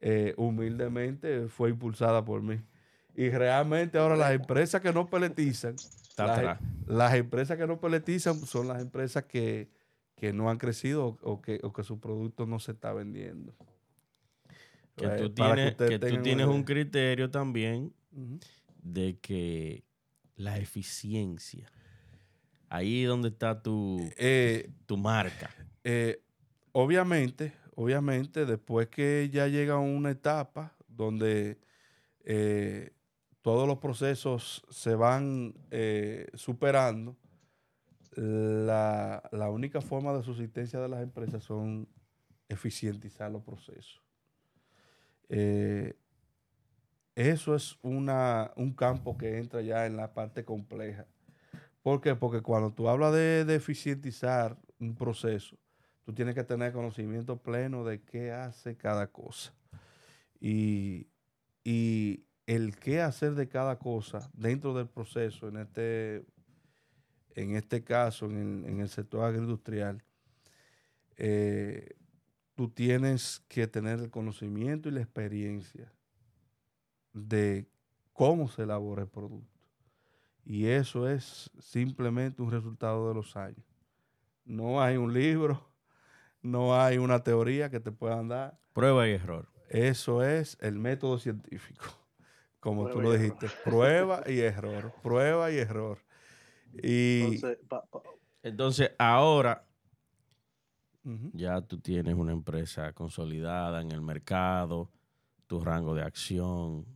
eh, humildemente fue impulsada por mí. Y realmente ahora las empresas que no peletizan, las, las empresas que no peletizan son las empresas que, que no han crecido o, o que, o que su producto no se está vendiendo. Que Eh, tú tienes, que tú tienes un criterio también de que la eficiencia, ahí es donde está tu, Eh, tu marca. Eh, obviamente, obviamente, después que ya llega una etapa donde eh, todos los procesos se van superando, la, la única forma de subsistencia de las empresas son eficientizar los procesos. Eh, eso es una, un campo que entra ya en la parte compleja. ¿Por qué? Porque cuando tú hablas de, de un proceso, tú tienes que tener conocimiento pleno de qué hace cada cosa. Y, y el qué hacer de cada cosa dentro del proceso, en este, en este caso, en el, en el sector agroindustrial, eh, tú tienes que tener el conocimiento y la experiencia de cómo se elabora el producto. Y eso es simplemente un resultado de los años. No hay un libro, no hay una teoría que te puedan dar. Prueba y error. Eso es el método científico, como tú lo dijiste. Prueba y error, prueba y error. Y Entonces, pa- pa- Entonces, ahora ya tú tienes una empresa consolidada en el mercado, tu rango de acción.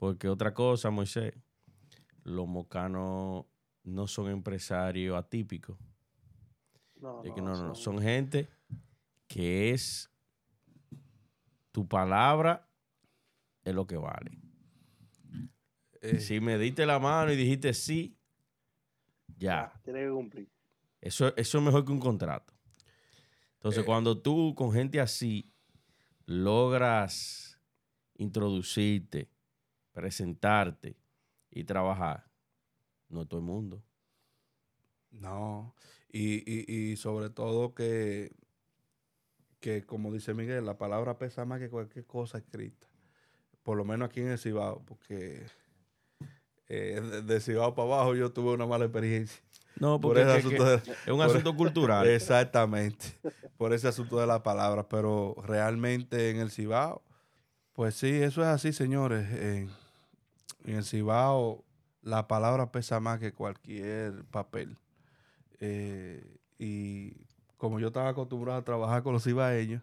Porque otra cosa, Moisés, los mocanos no son empresarios atípicos. no, Es que no, no, no. Son gente que es tu palabra es lo que vale. Eh, Si me diste la mano y dijiste sí, ya. Tiene que cumplir. Eso, eso es mejor que un contrato. Entonces, Eh. cuando tú con gente así logras introducirte, presentarte y trabajar, no es todo el mundo. No, y, y- y sobre todo que, que, como dice Miguel, la palabra pesa más que cualquier cosa escrita. Por lo menos aquí en el Cibao, porque eh, de, Cibao para abajo yo tuve una mala experiencia. No, porque es, un asunto cultural. Exactamente, por ese asunto de la palabra. Pero realmente en el Cibao, pues sí, eso es así, señores. En el Cibao la palabra pesa más que cualquier papel. Eh, y como yo estaba acostumbrado a trabajar con los cibaeños,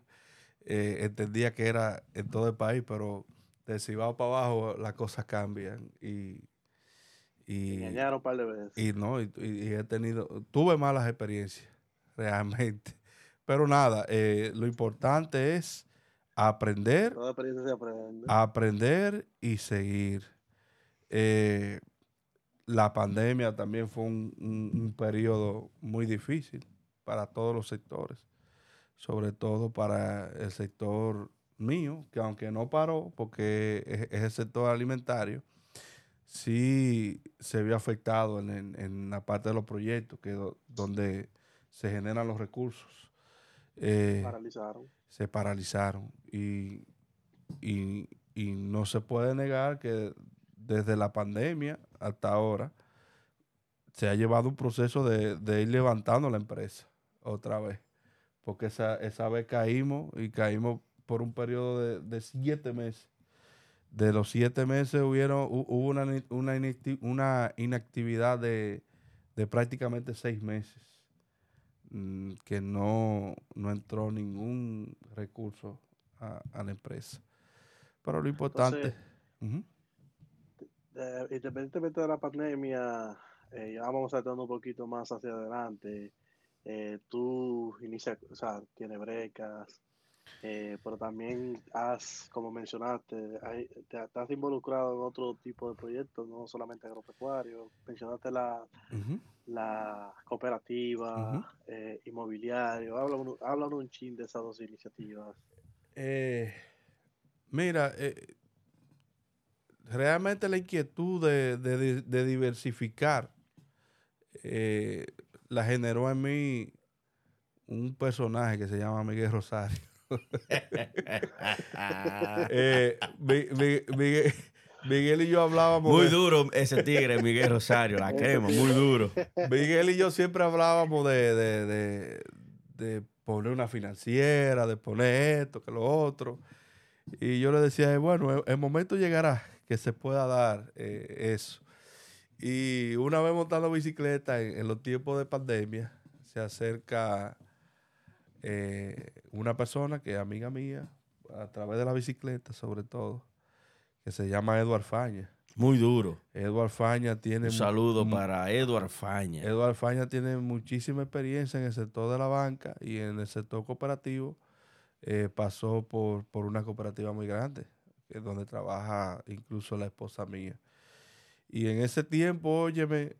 eh, entendía que era en todo el país, pero de Cibao para abajo las cosas cambian y... y engañaron un par de veces. Y no, y, he tenido, tuve malas experiencias, realmente. Pero nada, eh, lo importante es aprender, aprender y seguir. Eh, la pandemia también fue un, un, periodo muy difícil para todos los sectores, sobre todo para el sector mío, que aunque no paró, porque es, el sector alimentario, sí se vio afectado en, en, la parte de los proyectos, que donde se generan los recursos. Eh, paralizaron. Se paralizaron y, y, y no se puede negar que desde la pandemia hasta ahora se ha llevado un proceso de, ir levantando la empresa otra vez. Porque esa, esa vez caímos y caímos por un periodo de, siete meses. De los siete meses hubieron, hubo una, una, inactividad de, prácticamente seis meses. Mm, que no, entró ningún recurso a, la empresa. Pero lo importante... Eh, independientemente de la pandemia, eh, ya vamos saltando un poquito más hacia adelante. Eh, tú inicias, o sea, tienes brecas, pero también has, como mencionaste, te, has involucrado en otro tipo de proyectos, no solamente agropecuario. Mencionaste la, la cooperativa, inmobiliario. Háblanos, un chin de esas dos iniciativas. mira, realmente la inquietud de, diversificar eh, la generó en mí un personaje que se llama Miguel Rosario. Eh, Miguel, y yo hablábamos. Muy duro ese tigre, Miguel Rosario, la quema, muy duro. Miguel y yo siempre hablábamos de, de poner una financiera, de poner esto, que lo otro. Y yo le decía, bueno, el momento llegará que se pueda dar eh, eso. Y una vez montando bicicleta en, los tiempos de pandemia, se acerca eh, una persona que es amiga mía, a través de la bicicleta sobre todo, que se llama Eduard Faña. Muy duro. Eduard Faña tiene... Un saludo para Eduard Faña. Eduard Faña tiene muchísima experiencia en el sector de la banca y en el sector cooperativo. Eh, pasó por, por una cooperativa muy grande que es donde trabaja incluso la esposa mía. Y en ese tiempo, óyeme,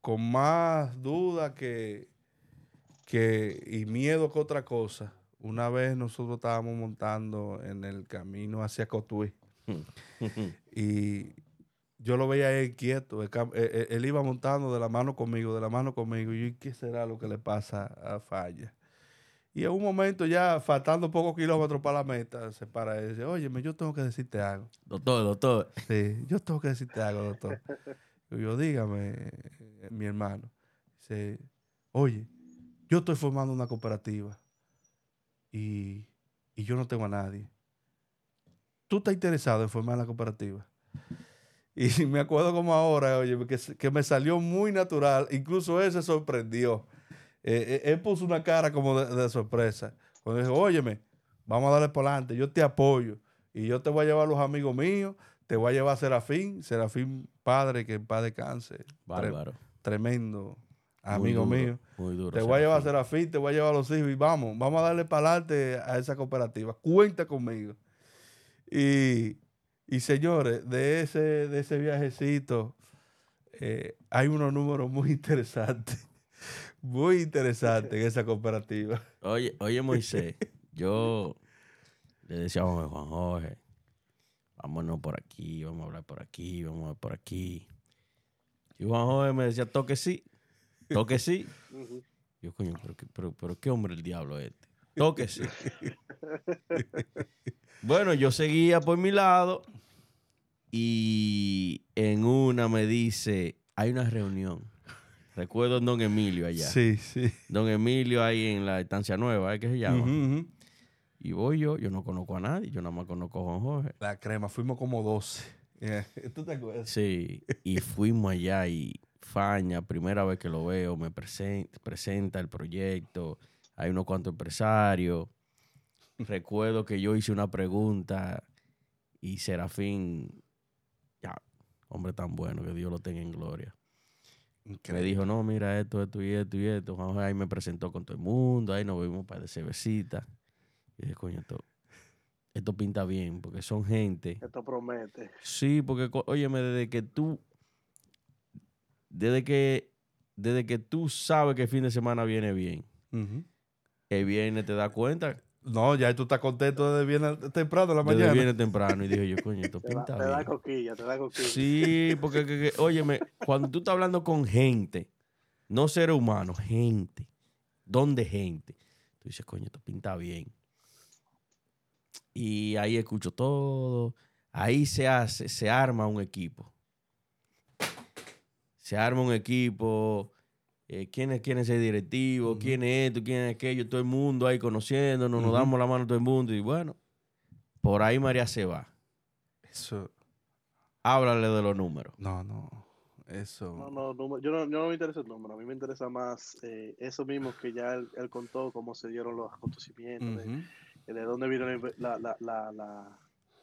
con más duda que, que, y miedo que otra cosa, una vez nosotros estábamos montando en el camino hacia Cotuí. y yo lo veía él quieto. Él, él, iba montando de la mano conmigo, de la mano conmigo. Y yo, ¿qué será lo que le pasa a Falla? Y en un momento ya, faltando pocos kilómetros para la meta, se para y dice, oye, yo tengo que decirte algo. Doctor, doctor. Sí, yo tengo que decirte algo, doctor. yo, dígame, mi hermano. Dice, oye, yo estoy formando una cooperativa y, yo no tengo a nadie. ¿Tú estás interesado en formar la cooperativa? Y me acuerdo como ahora, oye, que, que me salió muy natural. Incluso él se sorprendió. Eh, eh, él puso una cara como de, sorpresa. Cuando dijo, óyeme, vamos a darle por adelante, yo te apoyo. Y yo te voy a llevar a los amigos míos, te voy a llevar a Serafín, Serafín padre, que en paz descanse. Bárbaro. tremendo amigo mío. Muy duro. Te voy a llevar a Serafín, te voy a llevar a los hijos y vamos, vamos a darle para adelante a esa cooperativa. Cuenta conmigo. Y, señores, de ese, de ese viajecito eh, hay unos números muy interesantes muy interesante en esa cooperativa. Oye, oye Moisés, yo le decía a Juan Jorge, vámonos por aquí, vamos a hablar por aquí, vamos a ver por aquí. Y Juan Jorge me decía, toque sí, toque sí. Yo, coño, pero, pero, pero, qué hombre el diablo este. Tóquese. bueno, yo seguía por mi lado y en una me dice, hay una reunión. Recuerdo en Don Emilio allá. Sí, sí. Don Emilio ahí en la estancia nueva, ¿eh? ¿qué se llama? Y voy yo, yo no conozco a nadie, yo nada más conozco a Juan Jorge. La crema, fuimos como 12. Eh, ¿Tú te acuerdas? Sí, y fuimos allá y Faña, primera vez que lo veo, me presen- presenta el proyecto, hay unos cuantos empresarios. Recuerdo que yo hice una pregunta y Serafín, ya, hombre tan bueno, que Dios lo tenga en gloria. Me Increíble. dijo, no, mira esto, esto y esto y esto. Juan ahí me presentó con todo el mundo, ahí nos vimos para de cervecita. Y dije, coño, esto, esto pinta bien, porque son gente Esto promete. Sí, porque, óyeme, desde que tú, desde que, desde que tú sabes que el fin de semana viene bien, Ujú. el viernes te das cuenta, No, ya tú estás contento desde bien temprano la desde mañana. viene temprano, y dije yo, coño, esto Te da, pinta te da bien. coquilla, te da coquilla. Sí, porque, que- que, óyeme, cuando tú estás hablando con gente, no seres humanos, gente, ¿dónde gente? Tú dices, coño, esto pinta bien. Y ahí escucho todo. Ahí se hace, se arma un equipo. Se arma un equipo. Eh, ¿Quiénes quieren ser directivos? Ujú. ¿Quién es esto? ¿Quién es aquello? Todo el mundo ahí conociéndonos, nos Ujú. damos la mano a todo el mundo. Y bueno, por ahí María se va. Eso, Háblale de los números. no, no. Eso. No, no, no, yo, no, yo no me interesa el número, a mí me interesa más eh, eso mismo que ya él, él contó, cómo se dieron los acontecimientos, de- Ujú. de, dónde vino la, la, la, la-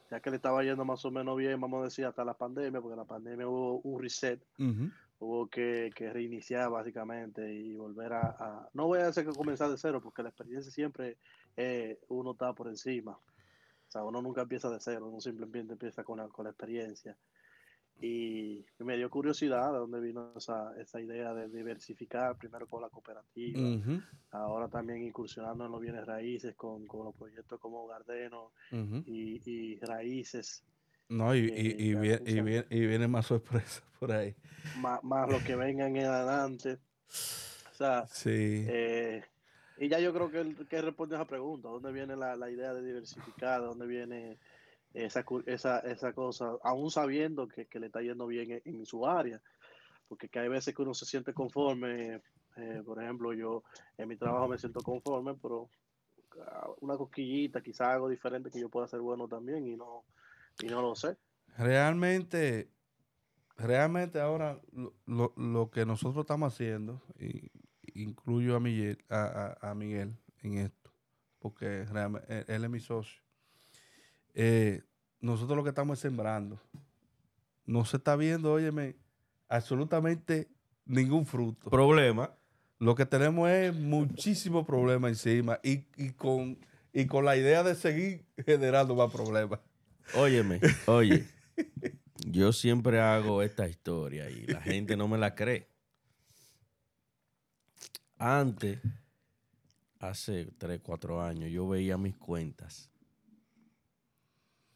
ya que le estaba yendo más o menos bien, vamos a decir, hasta la pandemia, porque la pandemia hubo un reset, Ujú. Hubo que, que reiniciar básicamente y volver a, a- no voy a hacer que comenzar de cero, porque la experiencia siempre eh, uno está por encima, o sea, uno nunca empieza de cero, uno simplemente empieza con la, con la experiencia. Y me dio curiosidad de dónde vino esa, esa idea de diversificar, primero con la cooperativa, ahora también incursionando en los bienes raíces con, con los proyectos como Gardeno y, y Raíces, No, y, y, Eh, y, ya vie- tú y, sabes. vie- y viene más sorpresa por ahí. más, más los que vengan en adelante. O sea, Sí. eh, y ya yo creo que él, que responde a esa pregunta, ¿dónde viene la, la idea de diversificar? ¿De dónde viene esa, esa, esa cosa? Aún sabiendo que, que le está yendo bien en, en su área, porque que hay veces que uno se siente conforme, eh, por ejemplo, yo en mi trabajo me siento conforme, pero ah, una cosquillita, quizás algo diferente que yo pueda hacer bueno también y no, y no lo sé. Realmente, realmente ahora lo, lo- lo que nosotros estamos haciendo, y incluyo a Miguel, a, a- a Miguel en esto, porque realmente él, él es mi socio. eh, nosotros lo que estamos es sembrando. No se está viendo, óyeme, absolutamente ningún fruto. Problema. Lo que tenemos es muchísimo problema encima y, y con, y con la idea de seguir generando más problemas. Óyeme, oye, yo siempre hago esta historia y la gente no me la cree. Antes, hace 3, 4 años, yo veía mis cuentas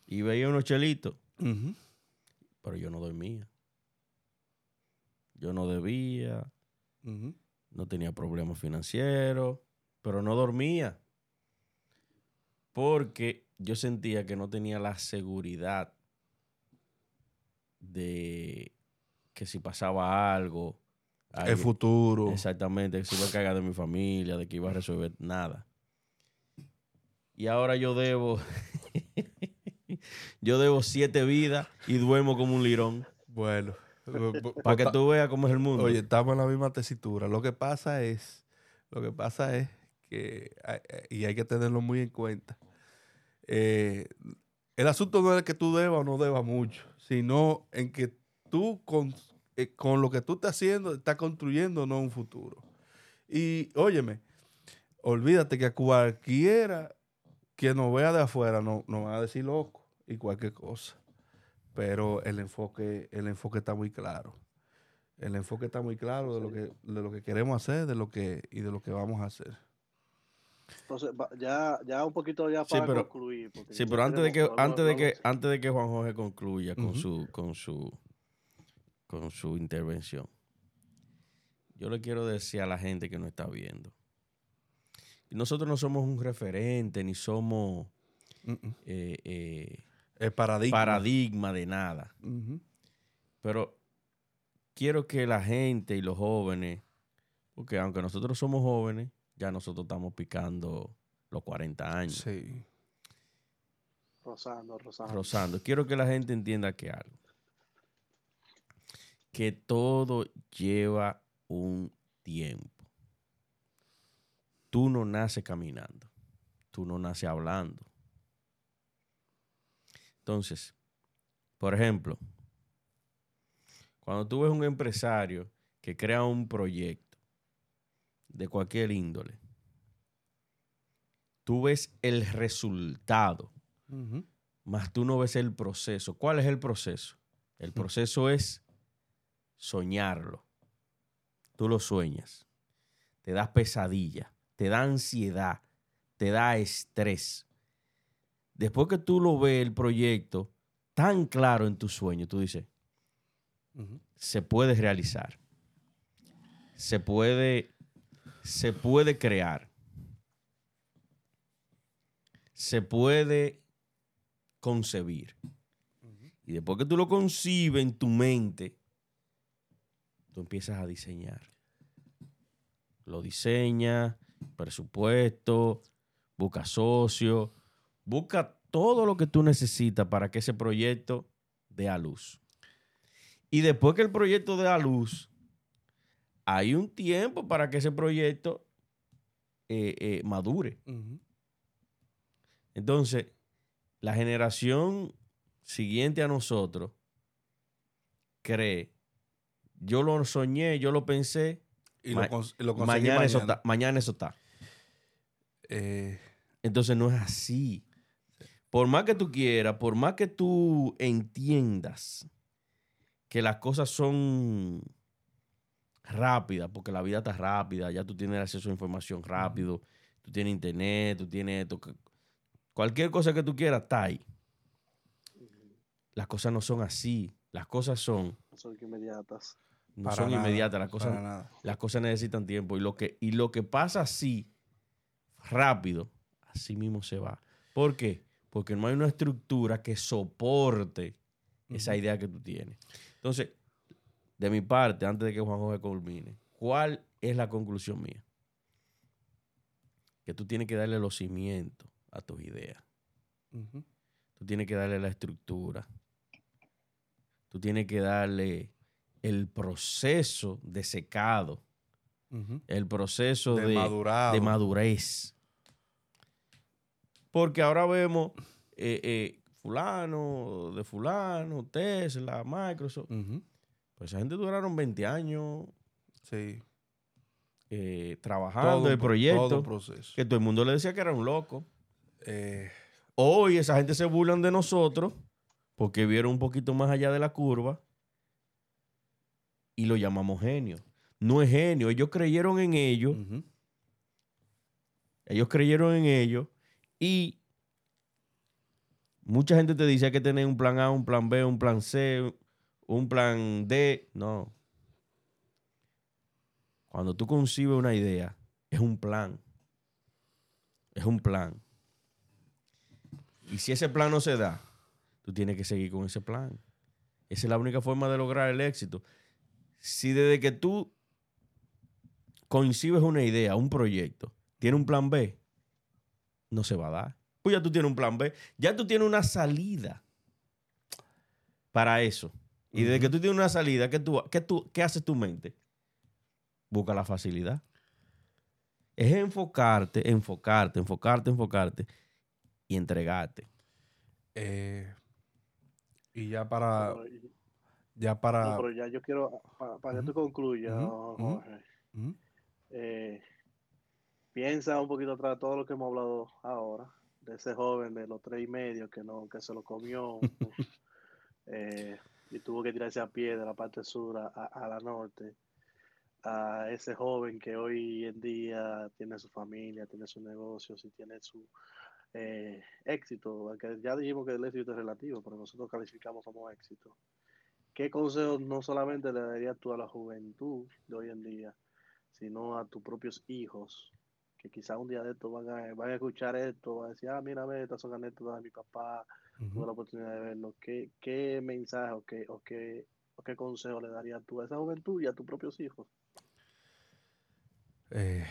y veía unos chelitos, pero yo no dormía. Yo no debía, no tenía problemas financieros, pero no dormía. Porque yo sentía que no tenía la seguridad de que si pasaba algo, El futuro. exactamente, que se iba a cagar de mi familia, de que iba a resolver nada. Y ahora yo debo, yo debo siete vidas y duermo como un lirón. Bueno. Para que tú veas cómo es el mundo. Oye, estamos en la misma tesitura. Lo que pasa es, lo que pasa es que, hay- y hay que tenerlo muy en cuenta, eh, el asunto no es que tú debas o no debas mucho, sino en que tú con, eh, con lo que tú estás haciendo, estás construyendo no un futuro. Y óyeme, olvídate que a cualquiera que nos vea de afuera no- nos van a decir loco y cualquier cosa. Pero el enfoque, el enfoque está muy claro. El enfoque está muy claro de lo que, de lo que queremos hacer, de lo que, y de lo que vamos a hacer. Entonces, ya, ya un poquito ya Sí, para pero- concluir. Sí, pero antes de que, antes de que, antes de que Juan Jorge concluya con su, con su, con su intervención, yo le quiero decir a la gente que nos está viendo nosotros no somos un referente ni somos eh, eh, El paradigma. paradigma de nada. Pero quiero que la gente y los jóvenes, porque aunque nosotros somos jóvenes, ya nosotros estamos picando los 40 años, Sí. Rosando, Rosando. rozando. Quiero que la gente entienda que algo. Que todo lleva un tiempo. Tú no naces caminando. Tú no naces hablando. Entonces, por ejemplo, cuando tú ves un empresario que crea un proyecto de cualquier índole, tú ves el resultado, Ujú. más tú no ves el proceso. ¿Cuál es el proceso? El proceso es soñarlo. Tú lo sueñas. Te das pesadilla, te da ansiedad, te da estrés. Después que tú lo ves el proyecto tan claro en tu sueño, tú dices, se puede realizar. Se puede, se puede crear. Se puede concebir. Y después que tú lo concibes en tu mente, tú empiezas a diseñar. Lo diseñas, presupuesto, busca socio, busca todo lo que tú necesitas para que ese proyecto dé a luz. Y después que el proyecto dé a luz, hay un tiempo para que ese proyecto eh, eh, madure. Entonces, la generación siguiente a nosotros cree, yo lo soñé, yo lo pensé, Y lo, lo conseguí mañana, eso está, mañana eso está. Eh, Entonces no es así. Por más que tú quieras, por más que tú entiendas que las cosas son rápidas, porque la vida está rápida, ya tú tienes acceso a información rápido, tú tienes internet, tú tienes esto, cualquier cosa que tú quieras está ahí. Las cosas no son así, las cosas son, Son inmediatas. no para son nada, inmediatas, las cosas, para nada. las cosas necesitan tiempo y lo que, y lo que pasa así, rápido, así mismo se va. ¿Por qué? Porque no hay una estructura que soporte esa idea que tú tienes. Entonces, de mi parte, antes de que Juan José culmine, ¿cuál es la conclusión mía? Que tú tienes que darle los cimientos a tus ideas. Tú tienes que darle la estructura. Tú tienes que darle el proceso de secado, el proceso De de, madurez. Porque ahora vemos eh, eh, fulano, de fulano, Tesla, Microsoft. Pues esa gente duraron 20 años Sí. eh, Todo trabajando un el pro- proyecto. Todo proceso. que todo el mundo le decía que era un loco. Eh, Hoy esa gente se burlan de nosotros porque vieron un poquito más allá de la curva y lo llamamos genio. No es genio, ellos creyeron en ello, ujú. ellos creyeron en ello y mucha gente te dice hay que tener un plan A, un plan B, un plan C, un plan D. No. Cuando tú concibes una idea, es un plan. Es un plan. Y si ese plan no se da, tú tienes que seguir con ese plan. Esa es la única forma de lograr el éxito. Si desde que tú concibes una idea, un proyecto, tiene un plan B, no se va a dar. Pues ya tú tienes un plan B, ya tú tienes una salida para eso. Y desde que tú tienes una salida, ¿qué, tú, qué, tú, ¿qué hace tu mente? Busca la facilidad. Es enfocarte, enfocarte, enfocarte, enfocarte y entregarte. Eh, y ya para. Ya no, para. pero ya yo quiero, para, para que tú concluyas. Jorge, eh, piensa un poquito atrás de todo lo que hemos hablado ahora, de ese joven de los tres y medio que no, que se lo comió eh, y tuvo que tirarse a pie de la parte sur a, a- la norte, a ese joven que hoy en día tiene su familia, tiene sus negocios y tiene su eh, éxito, aunque ya dijimos que el éxito es relativo, pero nosotros calificamos como éxito. ¿Qué consejos no solamente le darías tú a la juventud de hoy en día, sino a tus propios hijos que quizás un día de esto van a, van a escuchar esto, van a decir, ah, mira, ve, estas son anécdotas de mi papá, tuve la oportunidad de verlo. ¿Qué, qué mensaje o qué, o, qué, o qué consejo le darías tú a esa juventud y a tus propios hijos? Eh,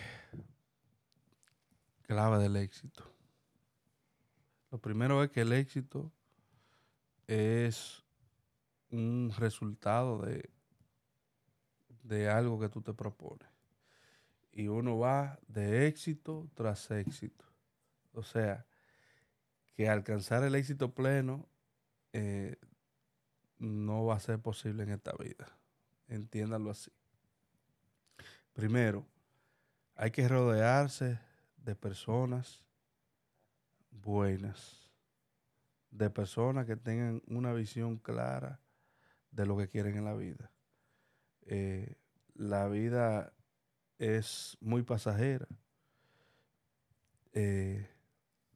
clave del éxito. Lo primero es que el éxito es un resultado de, de algo que tú te propones. Y uno va de éxito tras éxito. O sea, que alcanzar el éxito pleno eh, no va a ser posible en esta vida. Entiéndalo así. Primero, hay que rodearse de personas buenas, de personas que tengan una visión clara de lo que quieren en la vida. Eh, la vida es muy pasajera, eh,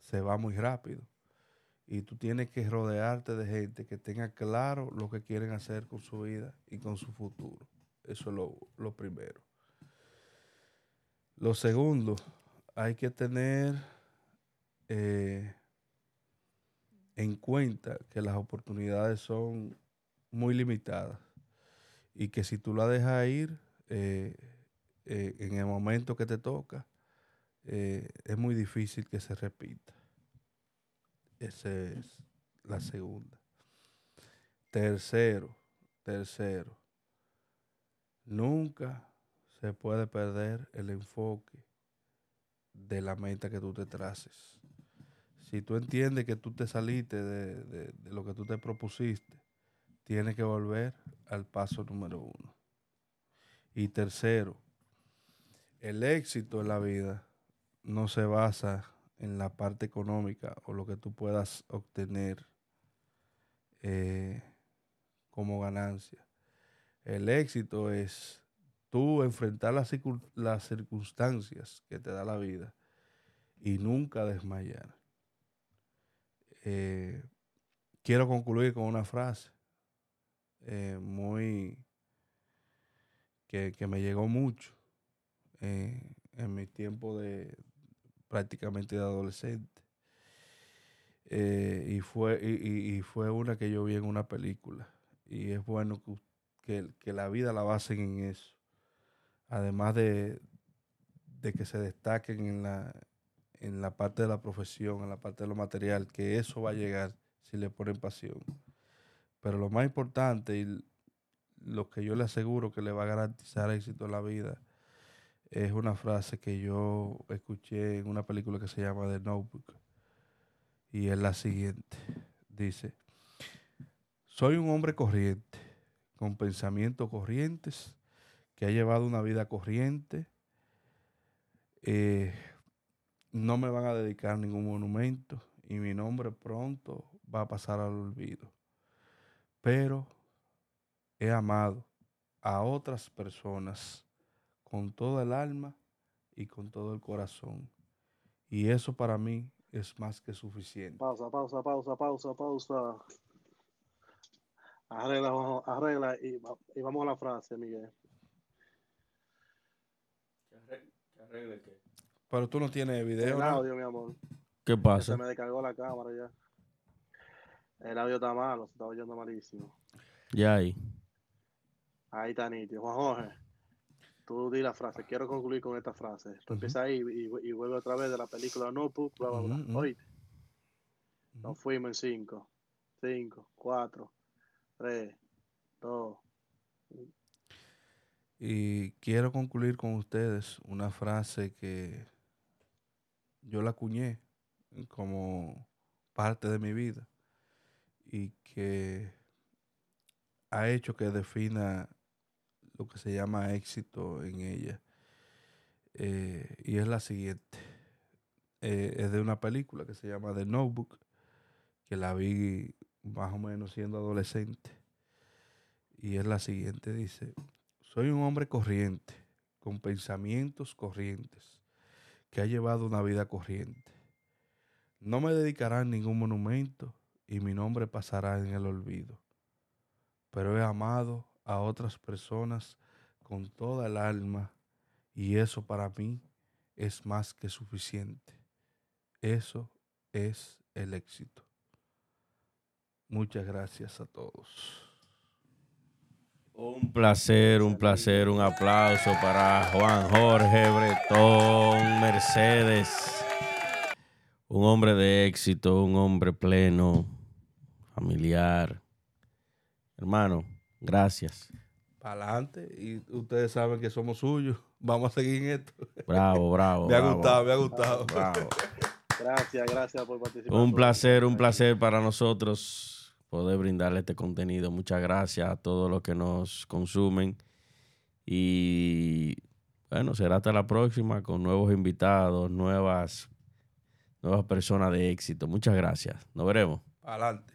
se va muy rápido y tú tienes que rodearte de gente que tenga claro lo que quieren hacer con su vida y con su futuro. Eso es lo, primero. Lo segundo, hay que tener eh, en cuenta que las oportunidades son muy limitadas y que si tú la dejas ir eh, eh, en el momento que te toca, es muy difícil que se repita. Esa es la segunda. Tercero, tercero, nunca se puede perder el enfoque de la meta que tú te traces. Si tú entiendes que tú te saliste de, de lo que tú te propusiste, tienes que volver al paso número uno. Y tercero, el éxito en la vida no se basa en la parte económica o lo que tú puedas obtener eh, como ganancia. El éxito es tú enfrentar las, circunstancias que te da la vida y nunca desmayar. Eh, quiero concluir con una frase eh, muy que, me llegó mucho en mi tiempo de, prácticamente de adolescente. Eh, y, fue, y, fue una que yo vi en una película. Y es bueno que, que, la vida la basen en eso. Además de, de que se destaquen en la, en la parte de la profesión, en la parte de lo material, que eso va a llegar si le ponen pasión. Pero lo más importante y lo que yo le aseguro que le va a garantizar éxito en la vida es una frase que yo escuché en una película que se llama The Notebook. Y es la siguiente. Dice, soy un hombre corriente, con pensamientos corrientes, que ha llevado una vida corriente. Eh, no me van a dedicar ningún monumento y mi nombre pronto va a pasar al olvido. Pero he amado a otras personas con toda el alma y con todo el corazón. Y eso para mí es más que suficiente. Pausa, pausa, pausa, pausa, pausa. Arregla, arregla y, vamos a la frase, Miguel. ¿Qué arregle qué? Pero tú no tienes video. El audio, mi amor. ¿Qué pasa? Se me descargó la cámara ya. El audio está malo, se está oyendo malísimo. Ya ahí. Ahí está nítido. Juan Jorge tú di la frase, quiero concluir con esta frase. Tú empiezas ahí y, vuelve otra vez de la película Notebook, bla, bla, bla. Nos fuimos en 5, 5, 4, 3, 2. Y quiero concluir con ustedes una frase que yo la acuñé como parte de mi vida y que ha hecho que defina que se llama éxito en ella. Eh, y es la siguiente. Eh, es de una película que se llama The Notebook, que la vi más o menos siendo adolescente. Y es la siguiente, dice, soy un hombre corriente, con pensamientos corrientes, que ha llevado una vida corriente. No me dedicarán ningún monumento y mi nombre pasará en el olvido. Pero he amado a otras personas con toda el alma y eso para mí es más que suficiente. Eso es el éxito. Muchas gracias a todos. Un placer, un placer, un aplauso para Juan Jorge Bretón Mercedes. Un hombre de éxito, un hombre pleno, familiar. Hermano, gracias. Para adelante. Y ustedes saben que somos suyos. Vamos a seguir en esto. Bravo, bravo. me ha bravo, gustado, me ha gustado. bravo. Gracias, gracias por participar. Un placer, un placer para nosotros poder brindarle este contenido. Muchas gracias a todos los que nos consumen. Y bueno, será hasta la próxima con nuevos invitados, nuevas, nuevas personas de éxito. Muchas gracias. Nos veremos. Para adelante.